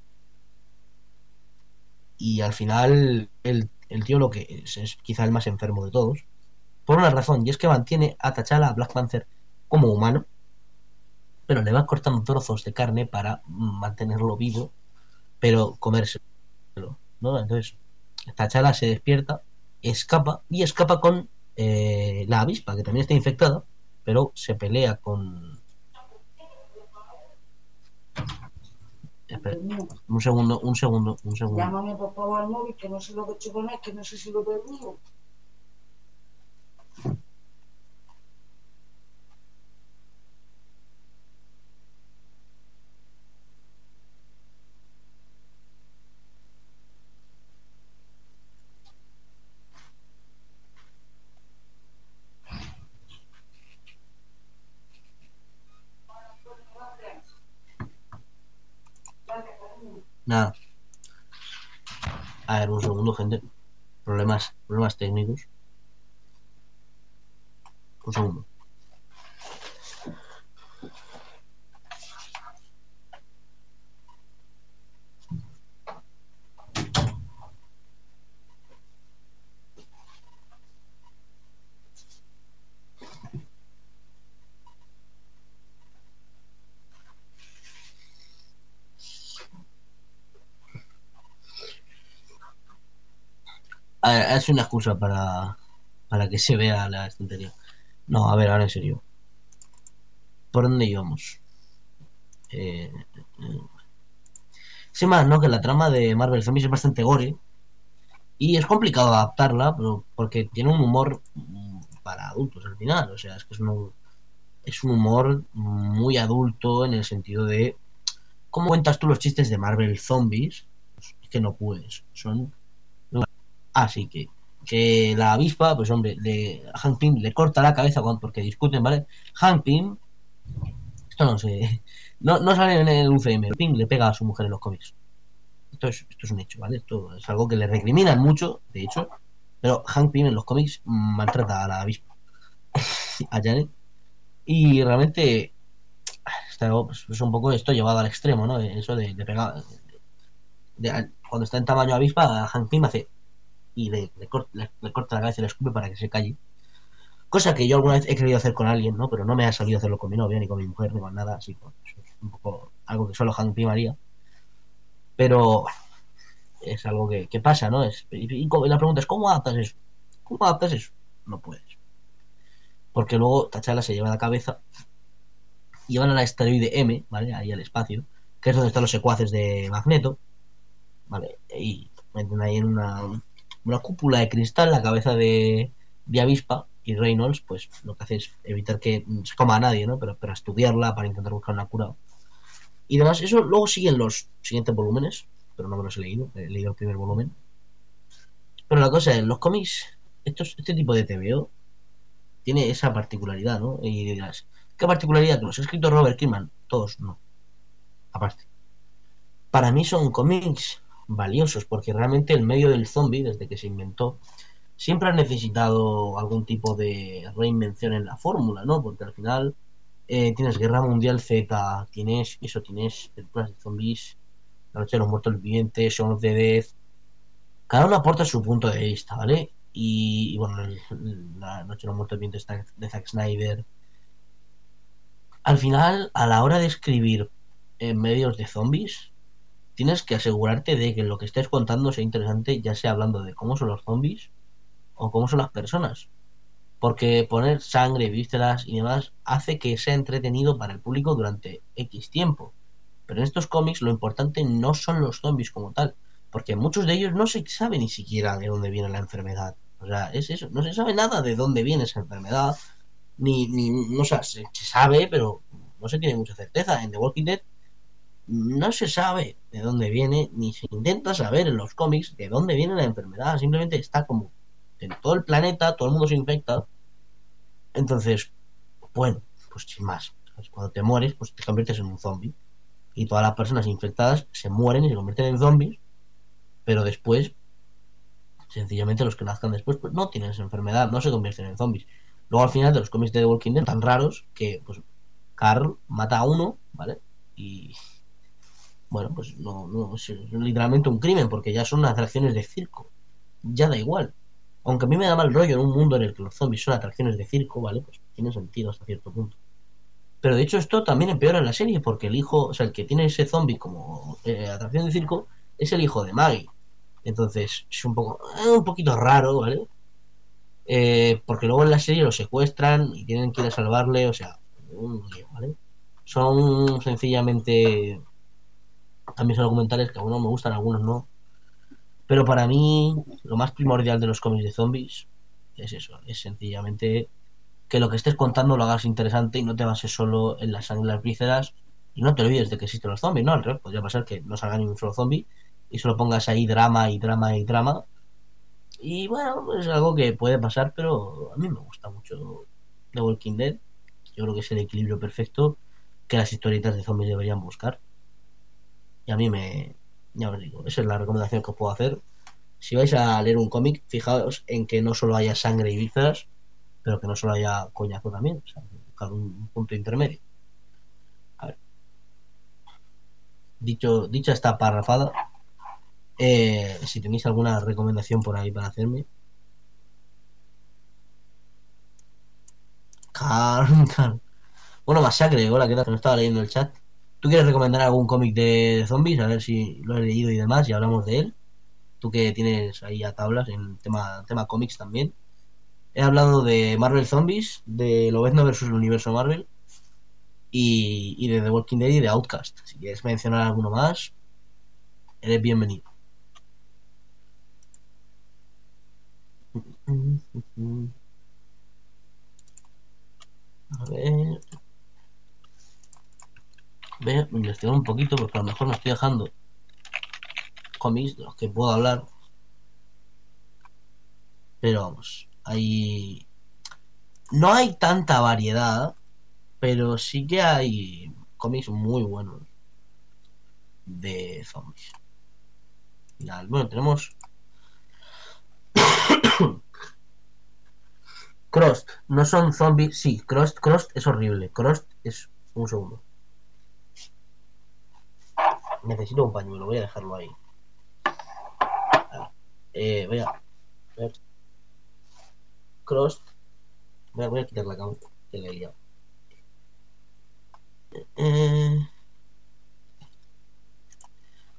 Y al final, el, tío lo que es, quizá el más enfermo de todos. Por una razón, y es que mantiene a T'Challa, a Black Panther, como humano pero le va cortando trozos de carne para mantenerlo vivo, pero comérselo, ¿no? Entonces, esta chala se despierta, escapa y escapa con eh, la avispa, que también está infectada, pero se pelea con... Espera, un segundo, un segundo, un segundo. Llámame por favor al móvil, que no sé lo que he hecho con él, que no sé si lo he perdido. Nada. A ver, un segundo, gente. Problemas, técnicos. Un segundo. Es una excusa para, para que se vea la estantería. No, a ver, ahora en serio. ¿Por dónde íbamos? Eh, eh, Sin más, ¿no? Que la trama de Marvel Zombies es bastante gore. Y es complicado adaptarla, pero porque tiene un humor para adultos al final. O sea, es que es un, es un humor muy adulto en el sentido de... ¿Cómo cuentas tú los chistes de Marvel Zombies? Es que no puedes. Son Así que, que la avispa, pues hombre, le, a Hank Pym le corta la cabeza cuando, porque discuten, ¿vale? Hank Pym, esto no sé, no, no sale en el UCM, Pym le pega a su mujer en los cómics. Esto es, esto es un hecho, ¿vale? Esto es algo que le recriminan mucho, de hecho, pero Hank Pym en los cómics maltrata a la avispa, a Janet, y realmente está, pues, es un poco esto llevado al extremo, ¿no? Eso de, pegar, cuando está en tamaño avispa, Hank Pym hace y le, le, cor- le- corta la cabeza y le escupe para que se calle. Cosa que yo alguna vez he querido hacer con alguien, ¿no? Pero no me ha salido hacerlo con mi novia, ni con mi mujer, ni con nada, así que eso es un poco algo que solo Hank Pym haría. Pero es algo que, pasa, ¿no? Es, y, la pregunta es, ¿cómo adaptas eso? ¿Cómo adaptas eso? No puedes. Porque luego T'Challa se lleva la cabeza y van al asteroide M, ¿vale? Ahí al espacio, que es donde están los secuaces de Magneto, ¿vale? Y meten ahí en una, una cúpula de cristal la cabeza de, de avispa y Reynolds pues lo que hace es evitar que se coma a nadie, ¿no? Pero para estudiarla, para intentar buscar una cura. Y demás, eso luego siguen los siguientes volúmenes, pero no me los he leído, he leído el primer volumen. Pero la cosa es, los cómics, estos, este tipo de TVO tiene esa particularidad, ¿no? Y dirás, ¿qué particularidad? Que los ha escrito Robert Kirkman, todos no. Aparte. Para mí son cómics valiosos, porque realmente el medio del zombie, desde que se inventó, siempre ha necesitado algún tipo de reinvención en la fórmula, ¿no? Porque al final eh, tienes Guerra Mundial Z, tienes eso, tienes películas de zombies, La Noche de los Muertos Vivientes, Shaun of the Dead. Cada uno aporta su punto de vista, ¿vale? Y, bueno, La Noche de los Muertos Vivientes de Zack Snyder. Al final, a la hora de escribir en medios de zombies, tienes que asegurarte de que lo que estés contando sea interesante, ya sea hablando de cómo son los zombies o cómo son las personas. Porque poner sangre, vísceras y demás hace que sea entretenido para el público durante X tiempo. Pero en estos cómics lo importante no son los zombies como tal, porque muchos de ellos no se sabe ni siquiera de dónde viene la enfermedad. O sea, es eso, no se sabe nada de dónde viene esa enfermedad, ni, ni no o sea, se, se sabe, pero no se tiene mucha certeza. En The Walking Dead no se sabe de dónde viene, ni se intenta saber en los cómics de dónde viene la enfermedad, simplemente está como en todo el planeta, todo el mundo se infecta. Entonces, bueno, pues sin más. ¿sabes? Cuando te mueres, pues te conviertes en un zombie. Y todas las personas infectadas se mueren y se convierten en zombies, pero después, sencillamente los que nazcan después, pues no tienen esa enfermedad, no se convierten en zombies. Luego al final de los cómics de The Walking Dead tan raros que pues Carl mata a uno, ¿vale? Y bueno, pues no, no es literalmente un crimen porque ya son atracciones de circo. Ya da igual. Aunque a mí me da mal rollo en un mundo en el que los zombies son atracciones de circo, ¿vale? Pues tiene sentido hasta cierto punto. Pero de hecho esto también empeora la serie porque el hijo, o sea, el que tiene ese zombie como eh, atracción de circo es el hijo de Maggie. Entonces es un poco, eh, un poquito raro, ¿vale? Eh, porque luego en la serie lo secuestran y tienen que ir a salvarle, o sea, ¿vale? Son sencillamente cambios argumentales que a algunos me gustan, algunos no. Pero para mí, lo más primordial de los cómics de zombies es eso, es sencillamente que lo que estés contando lo hagas interesante y no te bases solo en la sangre y las vísceras y no te olvides de que existen los zombies, ¿no? Al revés, podría pasar que no salga ni un solo zombie y solo pongas ahí drama y drama y drama. Y bueno, es algo que puede pasar, pero a mí me gusta mucho The Walking Dead. Yo creo que es el equilibrio perfecto que las historietas de zombies deberían buscar. Y a mí me... Ya os digo, esa es la recomendación que os puedo hacer. Si vais a leer un cómic, fijaos en que no solo haya sangre y vísceras, pero que no solo haya coñazo también. O sea, buscar un punto intermedio. A ver. Dicho, dicha esta parrafada, eh, si tenéis alguna recomendación por ahí para hacerme. Calm, calm. Bueno, Masacre, hola, ¿qué tal? No estaba leyendo el chat. ¿Tú quieres recomendar algún cómic de zombies? A ver si lo he leído y demás y hablamos de él. Tú que tienes ahí a tablas en tema, tema cómics también. He hablado de Marvel Zombies, de Lobezno versus el universo Marvel y, y de The Walking Dead y de Outcast. Si quieres mencionar alguno más, eres bienvenido. A ver. Voy a investigar un poquito porque a lo mejor me estoy dejando cómics de los que puedo hablar. Pero vamos, hay. No hay tanta variedad, pero sí que hay cómics muy buenos de zombies. Bueno, tenemos Crost, no son zombies. Sí, Crost, Crost es horrible. Crost es un segundo. Necesito un pañuelo, voy a dejarlo ahí. Eh, voy a ver. Crost. Voy a, voy quitar la cámara que le he liado. Eh...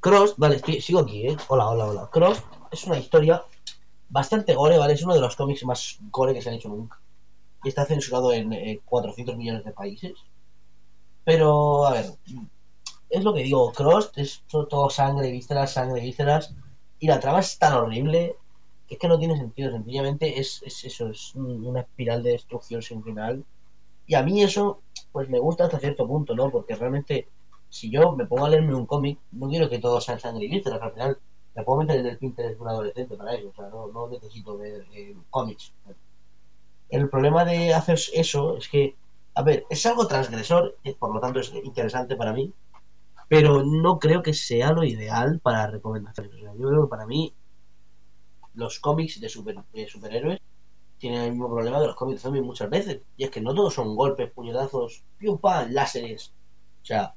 Cross, vale, sigo aquí, ¿eh? Hola, hola, hola. Cross es una historia bastante gore, ¿vale? Es uno de los cómics más gore que se han hecho nunca. Y está censurado en eh, 400 millones de países. Pero, a ver, es lo que digo, Cross es todo, sangre, vísceras, sangre, vísceras. Y la trama es tan horrible que es que no tiene sentido. Sencillamente es, es eso, es un- una espiral de destrucción sin final. Y a mí eso, pues me gusta hasta cierto punto, ¿no? Porque realmente, si yo me pongo a leerme un cómic, no quiero que todo sea sangre y vísceras. Al final, me puedo meter en el Pinterest de un adolescente para eso. O sea, no, no necesito ver eh, cómics. El problema de hacer eso es que, a ver, es algo transgresor, por lo tanto es interesante para mí, pero no creo que sea lo ideal para recomendaciones. O sea, yo creo que para mí los cómics de, super- de superhéroes tienen el mismo problema que los cómics de zombies muchas veces. Y es que no todos son golpes, puñetazos, pium pam, láseres. O sea,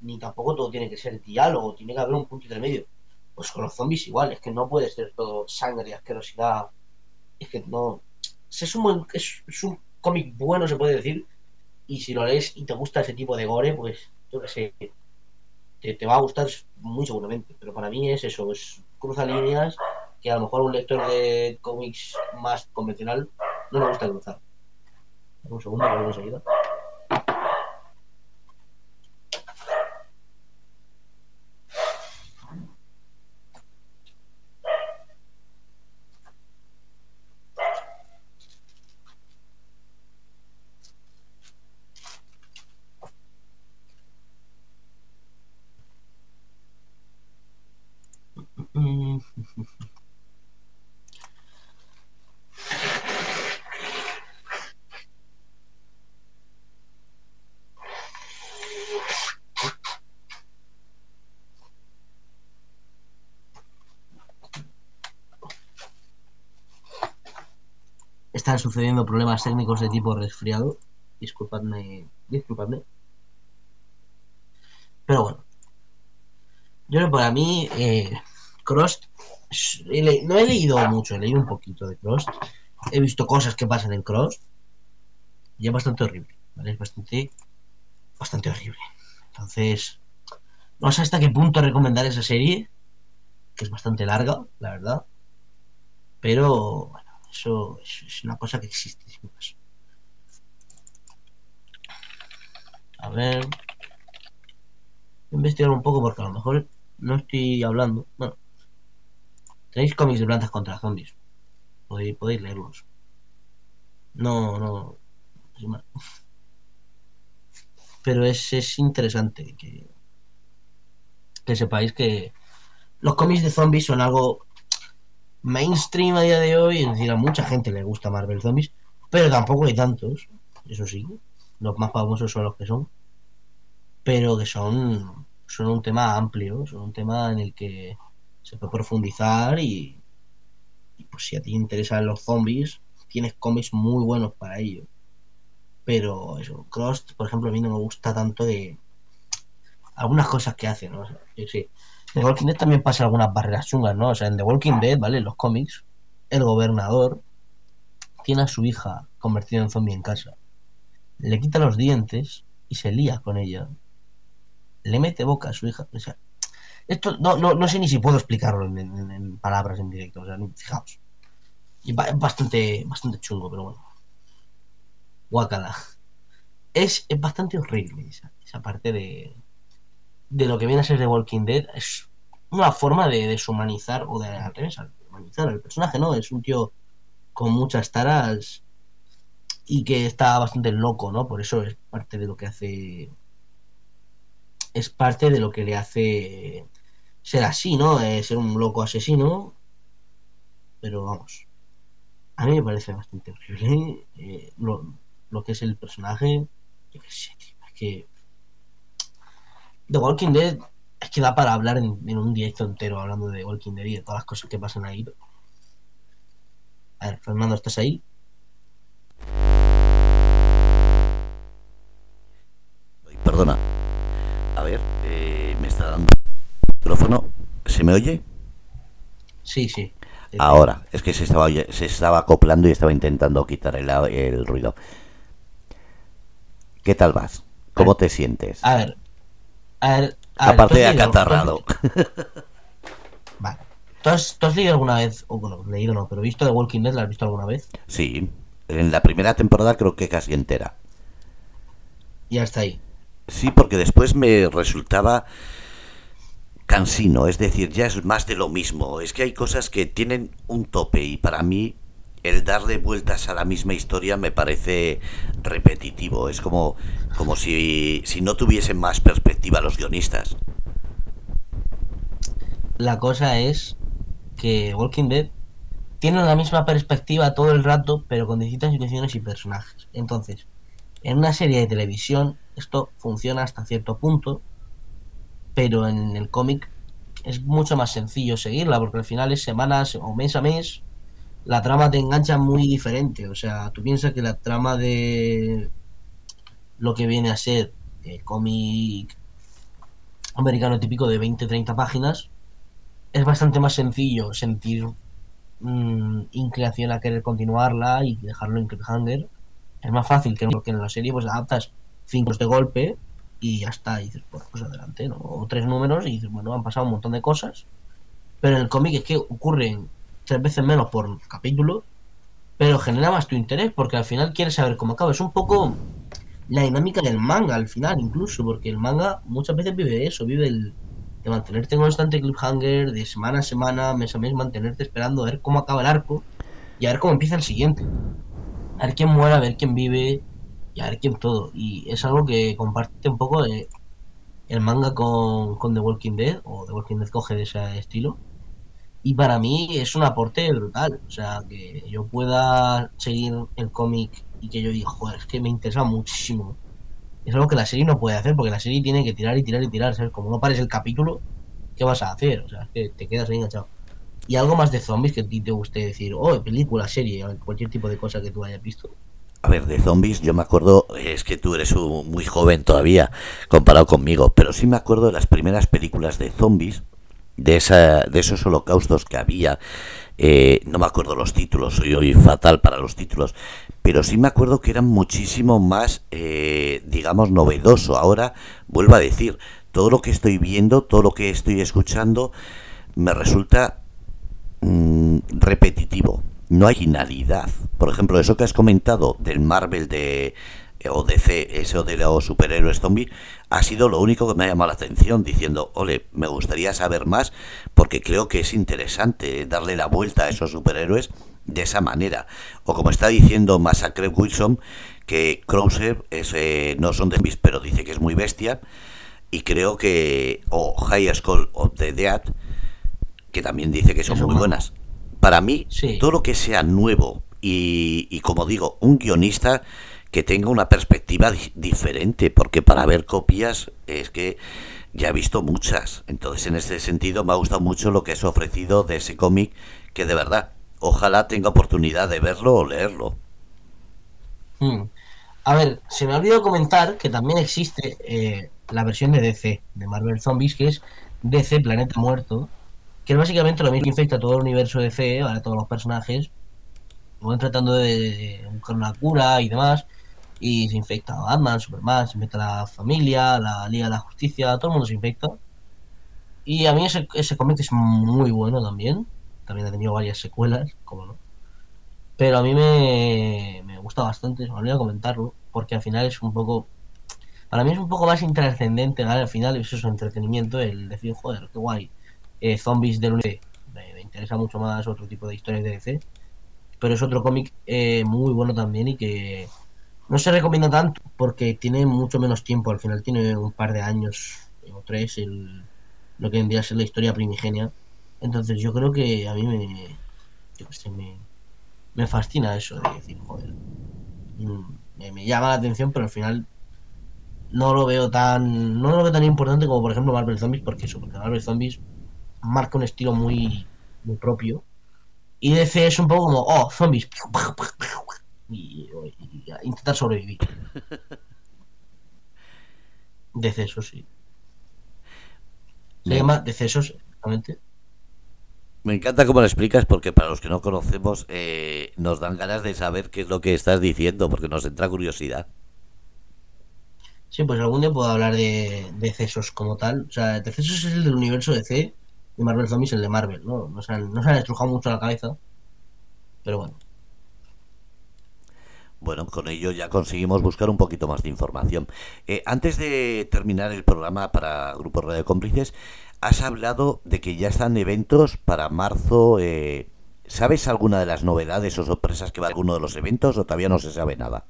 ni tampoco todo tiene que ser diálogo, tiene que haber un punto intermedio. Pues con los zombies igual, es que no puede ser todo sangre, asquerosidad. Es que no. Es un, buen- es, es un cómic bueno, se puede decir. Y si lo lees y te gusta ese tipo de gore, pues yo qué sé. Te, te va a gustar muy seguramente. Pero para mí es eso, es cruza líneas que a lo mejor un lector de cómics más convencional no le gusta cruzar. Un segundo, vuelvo enseguida. Mm, Están sucediendo problemas técnicos de tipo resfriado. Disculpadme, disculpadme. Pero bueno. Yo para mí, eh, le- no he leído mucho, he leído un poquito de Crost. He visto cosas que pasan en Crost. Y es bastante horrible, ¿vale? Es bastante, bastante horrible. Entonces, no sé hasta qué punto recomendar esa serie, que es bastante larga, la verdad. Pero, bueno, Eso es una cosa que existe. Sin más. A ver. Investigar un poco porque a lo mejor no estoy hablando. Bueno, tenéis cómics de plantas contra zombies. Podéis, podéis leerlos. No, no. es mal. Pero es, es interesante que, que sepáis que los cómics de zombies son algo mainstream a día de hoy. Es decir, a mucha gente le gusta Marvel Zombies, pero tampoco hay tantos. Eso sí, los más famosos son los que son. Pero que son, son un tema amplio, son un tema en el que se puede profundizar y, pues si a ti te interesan los zombies, tienes cómics muy buenos para ello. Pero eso, Cross, por ejemplo, a mí no me gusta tanto de algunas cosas que hace, ¿no? O. The Walking Dead también pasa algunas barreras chungas, ¿no? O sea, en The Walking Dead, ¿vale? En los cómics, el gobernador tiene a su hija convertida en zombie en casa. Le quita los dientes y se lía con ella. Le mete boca a su hija. O sea, esto no, no, no sé ni si puedo explicarlo en, palabras en directo. O sea, fijaos. Y bastante, bastante chungo, pero bueno. Guacala. Es, es bastante horrible esa parte de, de lo que viene a ser The Walking Dead. Es una forma de deshumanizar o de al revés, humanizar al personaje, ¿no? Es un tío con muchas taras y que está bastante loco, ¿no? Por eso es parte de lo que hace. Es parte de lo que le hace ser así, ¿no? Eh, ser un loco asesino. Pero vamos. A mí me parece bastante horrible eh, lo, lo que es el personaje. Yo qué sé, tío. Es que. The Walking Dead es que da para hablar en, en un directo entero hablando de The Walking Dead y de todas las cosas que pasan ahí. A ver, Fernando, ¿estás ahí? Perdona. A ver, eh, me está dando el micrófono. ¿Se me oye? Sí, sí. Ahora, es que se estaba, se estaba acoplando y estaba intentando quitar el, el ruido. ¿Qué tal vas? ¿Cómo te sientes? A ver. A ver. a ver, Aparte ¿tú de acatarrado. Vale. ¿Tú has, tú has leído alguna vez, o bueno, leído no, pero visto The Walking Dead, ¿la has visto alguna vez? Sí, en la primera temporada creo que casi entera. Y hasta ahí. Sí, porque después me resultaba cansino, es decir, ya es más de lo mismo. Es que hay cosas que tienen un tope y para mí el darle vueltas a la misma historia me parece repetitivo. Es como, como si, si no tuviesen más perspectiva los guionistas. La cosa es que Walking Dead tiene la misma perspectiva todo el rato, pero con distintas situaciones y personajes. Entonces, en una serie de televisión esto funciona hasta cierto punto, pero en el cómic es mucho más sencillo seguirla, porque al final es semanas o mes a mes, la trama te engancha muy diferente. O sea, tú piensas que la trama de lo que viene a ser el cómic americano típico de 20-30 páginas, es bastante más sencillo sentir mm, inclinación a querer continuarla y dejarlo en cliffhanger. Es más fácil que, en la serie pues adaptas cinco de golpe y ya está, y dices, pues, pues adelante, ¿no? O tres números y dices, bueno, han pasado un montón de cosas. Pero en el cómic es que ocurren tres veces menos por capítulo, pero genera más tu interés porque al final quieres saber cómo acaba. Es un poco la dinámica del manga al final, incluso, porque el manga muchas veces vive eso, vive el, de mantenerte en constante cliffhanger, de semana a semana, mes a mes, mantenerte esperando a ver cómo acaba el arco y a ver cómo empieza el siguiente. A ver quién muere, a ver quién vive y a ver quién todo. Y es algo que comparte un poco el manga con, con The Walking Dead, o The Walking Dead coge de ese estilo. Y para mí es un aporte brutal. O sea, que yo pueda seguir el cómic y que yo diga, joder, es que me interesa muchísimo. Es algo que la serie no puede hacer, porque la serie tiene que tirar y tirar y tirar. ¿sabes? Como no pares el capítulo, ¿qué vas a hacer? O sea, es que te quedas ahí enganchado. Y algo más de zombies que a ti te guste decir, oh, película, serie, cualquier tipo de cosa que tú hayas visto. A ver, de zombies, yo me acuerdo, es que tú eres muy joven todavía comparado conmigo, pero sí me acuerdo de las primeras películas de zombies, de, esa, de esos holocaustos que había. eh, no me acuerdo los títulos, soy hoy fatal para los títulos, pero sí me acuerdo que eran muchísimo más, eh, digamos, novedoso. Ahora, vuelvo a decir, todo lo que estoy viendo, todo lo que estoy escuchando, me resulta mm, repetitivo. no hay finalidad. Por ejemplo, eso que has comentado del Marvel de o DC, eso de los superhéroes zombies, ha sido lo único que me ha llamado la atención, diciendo, ole, me gustaría saber más, porque creo que es interesante darle la vuelta a esos superhéroes de esa manera. O como está diciendo Massacre Wilson, que Krauser es, eh, no son zombies, pero dice que es muy bestia, y creo que, o High School of the Dead, que también dice que son muy buenas. Para mí, todo lo que sea nuevo y, y como digo, un guionista que tenga una perspectiva diferente, porque para ver copias es que ya he visto muchas. Entonces, en ese sentido, me ha gustado mucho lo que es ofrecido de ese cómic, que de verdad, ojalá tenga oportunidad de verlo o leerlo. Hmm. A ver, se me ha olvidado comentar que también existe eh, la versión de DC, de Marvel Zombies, que es DC Planeta Muerto, que es básicamente lo mismo que infecta todo el universo de DC, a todos los personajes, van tratando de buscar una cura y demás, y se infecta a Batman, Superman, se infecta la familia, la Liga de la Justicia, todo el mundo se infecta. Y a mí ese, ese cómic es muy bueno también. También ha tenido varias secuelas, como no. Pero a mí me, me gusta bastante, se me olvidó comentarlo, porque al final es un poco. Para mí es un poco más intrascendente, ¿vale? Al final es eso, entretenimiento, el decir, joder, qué guay. Eh, zombies del universo. Me, me, interesa mucho más otro tipo de historias de DC. Pero es otro cómic eh, muy bueno también y que no se recomienda tanto porque tiene mucho menos tiempo. Al final tiene un par de años o tres el, lo que vendría a ser la historia primigenia. Entonces yo creo que a mí me, me, me fascina eso de decir, joder, mm, me, llama la atención, pero al final no lo veo tan no lo veo tan importante como por ejemplo Marvel Zombies porque eso porque Marvel Zombies marca un estilo muy muy propio y DC es un poco como oh zombies y, intentar sobrevivir. Decesos, sí. Se llama decesos, exactamente. Me encanta cómo lo explicas porque para los que no conocemos eh, nos dan ganas de saber qué es lo que estás diciendo porque nos entra curiosidad. Sí, pues algún día puedo hablar de decesos como tal. O sea, decesos es el del universo DC y Marvel Zombies el de Marvel, ¿no? No se han, no se han estrujado mucho la cabeza. Pero bueno. Bueno, con ello ya conseguimos buscar un poquito más de información. Eh, antes de terminar el programa para Grupo Radio Cómplices, has hablado de que ya están eventos para marzo. Eh, ¿Sabes alguna de las novedades o sorpresas que va a alguno de los eventos o todavía no se sabe nada?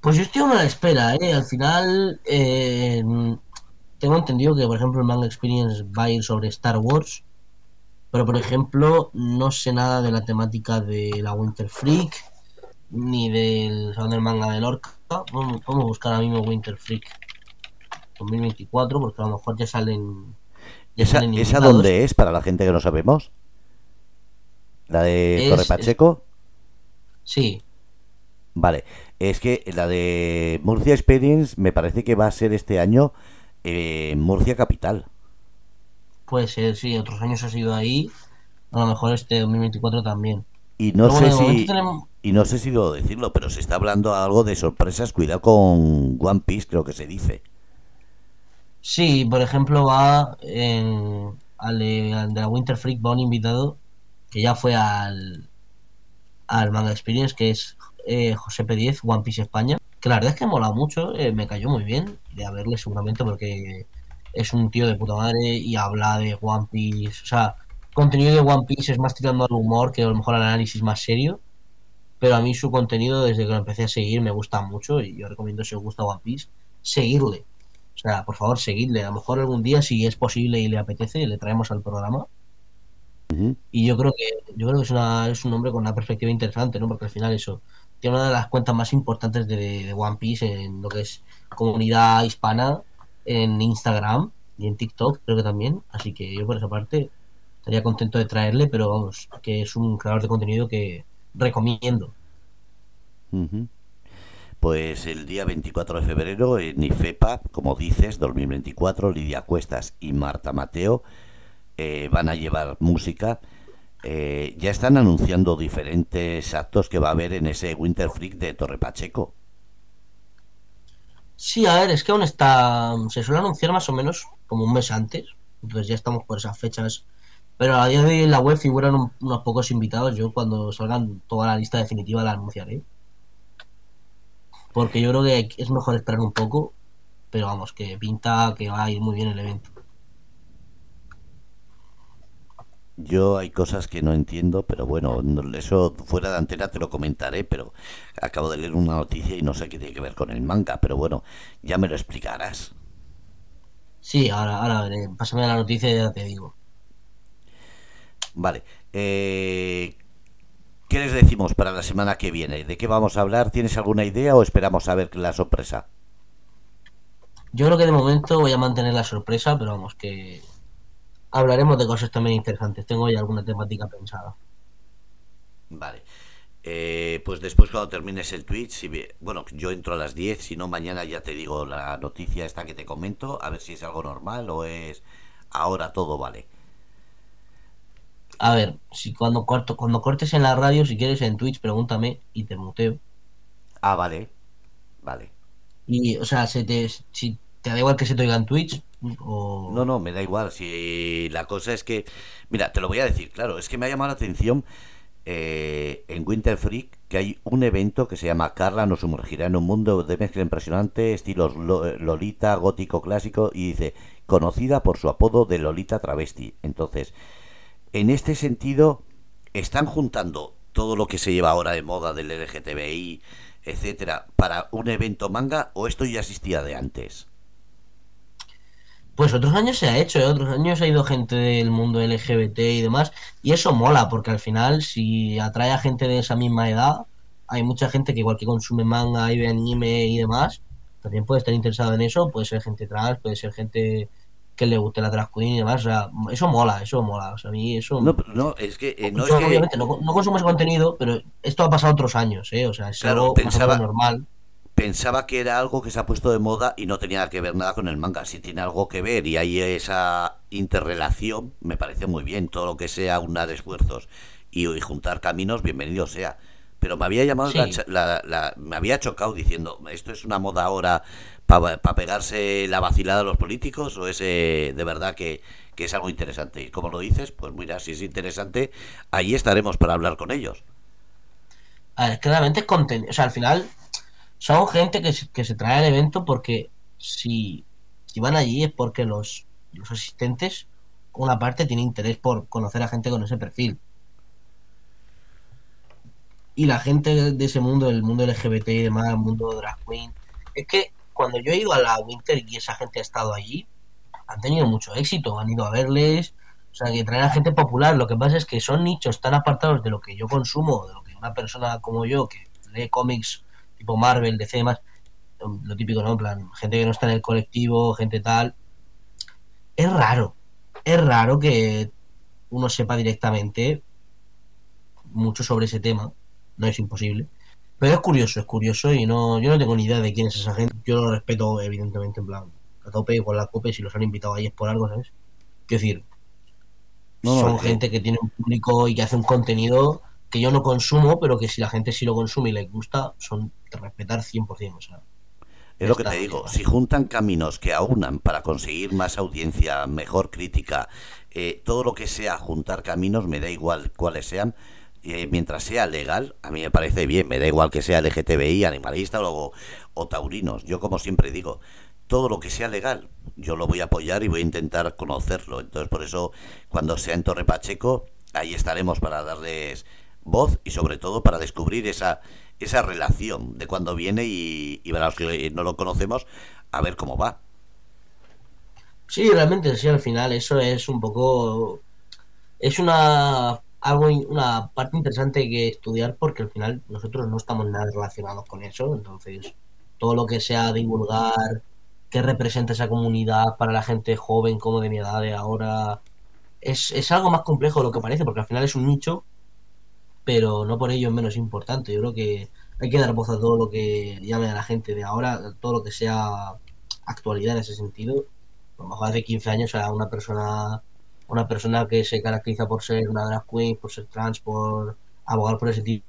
Pues yo estoy a la espera, ¿eh? Al final, eh, tengo entendido que, por ejemplo, el Manga Experience va a ir sobre Star Wars. Pero, por ejemplo, no sé nada de la temática de la Winter Freak ni del Salón del Manga de Lorca. Vamos, a buscar ahora mismo Winter Freak 2024 porque a lo mejor ya salen. ¿Esa, ¿Esa dónde es para la gente que no sabemos? ¿La de Torre Pacheco? Sí. Vale, es que la de Murcia Experience me parece que va a ser este año en Murcia Capital. Puede ser, sí, otros años ha sido ahí. A lo mejor este 2024 también. Y no sé si y no sé si debo decirlo, pero se está hablando algo de sorpresas. Cuidado con One Piece, creo que se dice. Sí, por ejemplo, va en, al, de, la Winter Freak, va un invitado que ya fue al, al Manga Experience, que es eh, José P10, One Piece España. Que la verdad es que mola mucho, eh, me cayó muy bien de haberle seguramente porque es un tío de puta madre y habla de One Piece. O sea, contenido de One Piece es más tirando al humor que a lo mejor al análisis más serio pero a mí su contenido desde que lo empecé a seguir me gusta mucho y yo recomiendo si os gusta One Piece seguirle. O sea por favor seguidle. A lo mejor algún día si es posible y le apetece le traemos al programa. Y yo creo que yo creo que es, una, es un hombre con una perspectiva interesante no porque al final eso tiene una de las cuentas más importantes de, One Piece en lo que es comunidad hispana en Instagram y en TikTok creo que también. Así que yo por esa parte estaría contento de traerle pero vamos que es un creador de contenido que recomiendo. Pues el día 24 de febrero en IFEPA, como dices, 2024, Lidia Cuestas y Marta Mateo eh, van a llevar música. Eh, ya están anunciando diferentes actos que va a haber en ese Winter Freak de Torre Pacheco. Sí, a ver, es que aún está. Se suele anunciar más o menos como un mes antes. Entonces ya estamos por esas fechas Pero a día de hoy en la web figuran un- unos pocos invitados. Yo cuando salgan toda la lista definitiva la anunciaré. Porque yo creo que es mejor esperar un poco. Pero vamos, que pinta que va a ir muy bien el evento. Yo hay cosas que no entiendo, pero bueno, no- eso fuera de antena te lo comentaré, pero acabo de leer una noticia y no sé qué tiene que ver con el manga, pero bueno, ya me lo explicarás. Sí, ahora, ahora. Pásame la noticia y ya te digo. Vale, eh, ¿qué les decimos para la semana que viene? ¿De qué vamos a hablar? ¿Tienes alguna idea o esperamos a ver la sorpresa? Yo creo que de momento voy a mantener la sorpresa, pero vamos, que hablaremos de cosas también interesantes. Tengo ya alguna temática pensada. Vale. Eh, pues después cuando termines el tweet, si bueno, yo entro a las 10, si no mañana ya te digo la noticia esta que te comento, a ver si es algo normal o es ahora todo vale. A ver, si cuando corto, cuando cortes en la radio, si quieres en Twitch, pregúntame y te muteo. Ah, vale. Vale. Y, o sea, se te, si te da igual que se te oiga en Twitch o... No, no, me da igual. Si la cosa es que, mira, te lo voy a decir, claro, es que me ha llamado la atención eh, en Winter Freak que hay un evento que se llama Carla nos sumergirá en un mundo de mezcla impresionante, estilos lo- Lolita, gótico clásico, y dice, conocida por su apodo de Lolita Travesti. Entonces, en este sentido, están juntando todo lo que se lleva ahora de moda del LGTBI, etcétera, para un evento manga, o esto ya existía de antes. Pues otros años se ha hecho, ¿eh? otros años ha ido gente del mundo LGBT y demás, y eso mola, porque al final, si atrae a gente de esa misma edad, hay mucha gente que igual que consume manga y ve anime y demás, también puede estar interesado en eso, puede ser gente trans, puede ser gente que le guste la drag queen y demás, o sea, eso mola, eso mola, o sea, a mí eso... No, pero no, es que eh, no es que obviamente no, no consumo ese contenido, pero esto ha pasado otros años, ¿eh? O sea, es Claro, algo pensaba- normal. pensaba que era algo que se ha puesto de moda y no tenía que ver nada con el manga. Si tiene algo que ver y hay esa interrelación, me parece muy bien. Todo lo que sea unar esfuerzos y, y juntar caminos, bienvenido sea. Pero me había llamado Sí. la, la- la- me había chocado diciendo, ¿esto es una moda ahora para pegarse la vacilada a los políticos o es eh, de verdad que, que es algo interesante? Y como lo dices, pues mira, si es interesante, ahí estaremos para hablar con ellos. A ver, claramente es contenido. O sea, al final son gente que que se trae al evento porque si, si van allí es porque los, los asistentes, una parte, tiene interés por conocer a gente con ese perfil. Y la gente de ese mundo, el mundo LGBT y demás, el mundo drag queen, es que cuando yo he ido a la Winter y esa gente ha estado allí, han tenido mucho éxito, han ido a verles, o sea, que traen a gente popular. Lo que pasa es que son nichos tan apartados de lo que yo consumo, de lo que una persona como yo, que lee cómics tipo Marvel, DC y demás, lo típico, ¿no? En plan, gente que no está en el colectivo, gente tal. Es raro, es raro que uno sepa directamente mucho sobre ese tema. No es imposible. Pero es curioso, es curioso y no, yo no tengo ni idea de quién es esa gente. Yo lo respeto, evidentemente, en plan, a tope, igual la cope, si los han invitado ahí es por algo, ¿sabes? Quiero decir, No, no, son eh. gente que tiene un público y que hace un contenido que yo no consumo, pero que si la gente sí lo consume y le gusta, son de respetar 100%. O sea, Es lo que te digo, si juntan caminos que aunan para conseguir más audiencia, mejor crítica, eh, todo lo que sea juntar caminos, me da igual cuáles sean, eh, mientras sea legal, a mí me parece bien, me da igual que sea LGTBI, animalista o, o taurinos. Yo como siempre digo, todo lo que sea legal, yo lo voy a apoyar y voy a intentar conocerlo. Entonces por eso, cuando sea en Torre Pacheco, ahí estaremos para darles voz y sobre todo para descubrir esa esa relación de cuando viene y, y para los que no lo conocemos, a ver cómo va. Sí, realmente sí, al final eso es un poco es una algo una parte interesante que estudiar porque al final nosotros no estamos nada relacionados con eso, entonces todo lo que sea divulgar qué representa esa comunidad para la gente joven como de mi edad de ahora es, es algo más complejo de lo que parece porque al final es un nicho, pero no por ello es menos importante. Yo creo que hay que dar voz a todo lo que llame a la gente de ahora, todo lo que sea actualidad en ese sentido a lo mejor hace 15 años a una persona una persona que se caracteriza por ser una drag queen, por ser trans, por abogar por ese tipo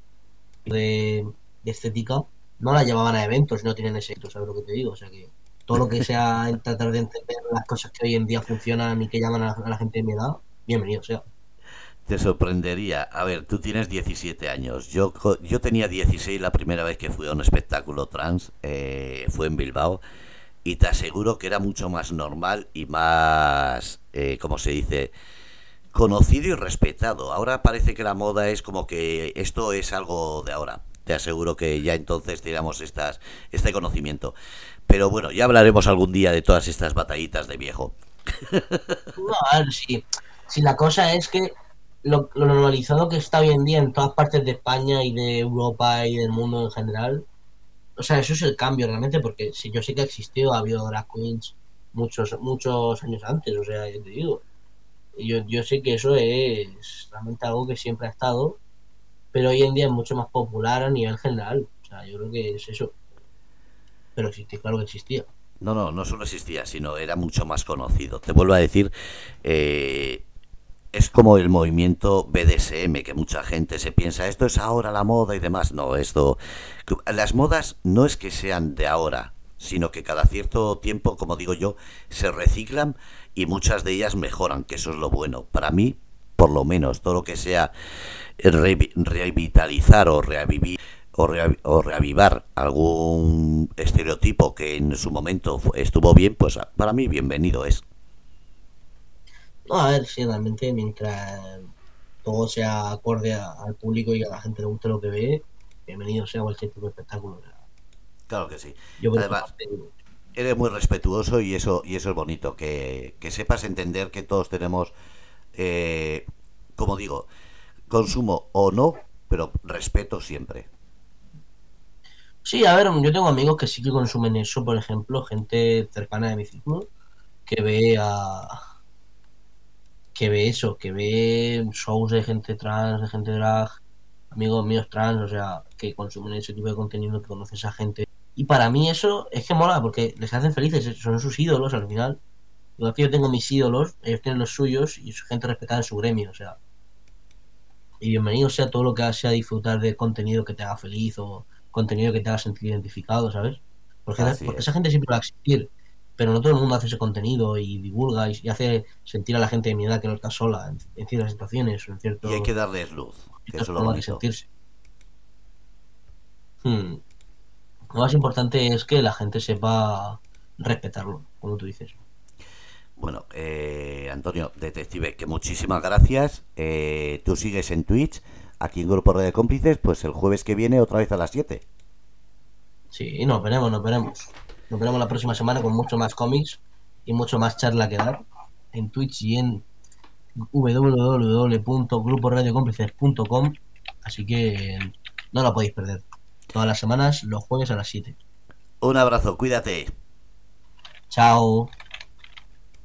de, de estética, no la llevaban a eventos y no tienen ese éxito, ¿sabes lo que te digo? O sea que todo lo que sea en tratar de entender las cosas que hoy en día funcionan y que llaman a, a la gente de mi edad, bienvenido sea. Te sorprendería. A ver, tú tienes 17 años. Yo, co- yo tenía 16 la primera vez que fui a un espectáculo trans. eh, fue en Bilbao. Y te aseguro que era mucho más normal y más, eh, ¿cómo se dice? Conocido y respetado. Ahora parece que la moda es como que esto es algo de ahora. Te aseguro que ya entonces teníamos estas, este conocimiento. Pero bueno, ya hablaremos algún día de todas estas batallitas de viejo. No, ver, si, si la cosa es que lo, normalizado que está hoy en día en todas partes de España y de Europa y del mundo en general, o sea, eso es el cambio realmente, porque si yo sé que ha existido, ha habido drag queens muchos, muchos años antes, o sea, yo te digo. Yo, yo sé que eso es realmente algo que siempre ha estado, pero hoy en día es mucho más popular a nivel general. O sea, yo creo que es eso. Pero existía, claro que existía. No, no, no solo existía, sino era mucho más conocido. Te vuelvo a decir, eh, es como el movimiento BDSM, que mucha gente se piensa, esto es ahora la moda y demás. No, esto... Las modas no es que sean de ahora, sino que cada cierto tiempo, como digo yo, se reciclan y muchas de ellas mejoran, que eso es lo bueno. Para mí, por lo menos, todo lo que sea revi- revitalizar o reavivir o, rea- o reavivar algún estereotipo que en su momento estuvo bien, pues a- para mí bienvenido es. A ver, sí, realmente mientras todo sea acorde al público y a la gente le guste lo que ve, bienvenido sea cualquier tipo de espectáculo. Claro que sí. Yo Además, eres muy respetuoso y eso y eso es bonito, que, que sepas entender que todos tenemos, eh, como digo, consumo o no, pero respeto siempre. Sí, a ver, yo tengo amigos que sí que consumen eso, por ejemplo, gente cercana de mi círculo, que ve a... que ve eso, que ve shows de gente trans, de gente drag, amigos míos trans, o sea, que consumen ese tipo de contenido, que conocen a esa gente. Y para mí eso es que mola, porque les hacen felices, son sus ídolos al final. Igual que yo tengo mis ídolos, ellos tienen los suyos y su gente respetada en su gremio, o sea. Y bienvenido sea todo lo que sea disfrutar de contenido que te haga feliz o contenido que te haga sentir identificado, ¿sabes? Porque, Así porque es. esa gente siempre va a existir, pero no todo el mundo hace ese contenido y divulga y, y hace sentir a la gente de mi edad que no está sola en, en ciertas situaciones o en ciertos Y hay que darles luz, que eso es lo de bonito. sentirse. Hmm. Lo más importante es que la gente sepa respetarlo, como tú dices. Bueno, eh, Antonio, detective, que muchísimas gracias. Eh, tú sigues en Twitch, aquí en Grupo Red de Cómplices, pues el jueves que viene otra vez a las 7. Sí, nos veremos, nos veremos. Nos veremos la próxima semana con mucho más cómics y mucho más charla que dar en Twitch y en www.gruporadiocómplices.com. Así que no la podéis perder. Todas las semanas, los jueves a las 7. Un abrazo, cuídate. Chao.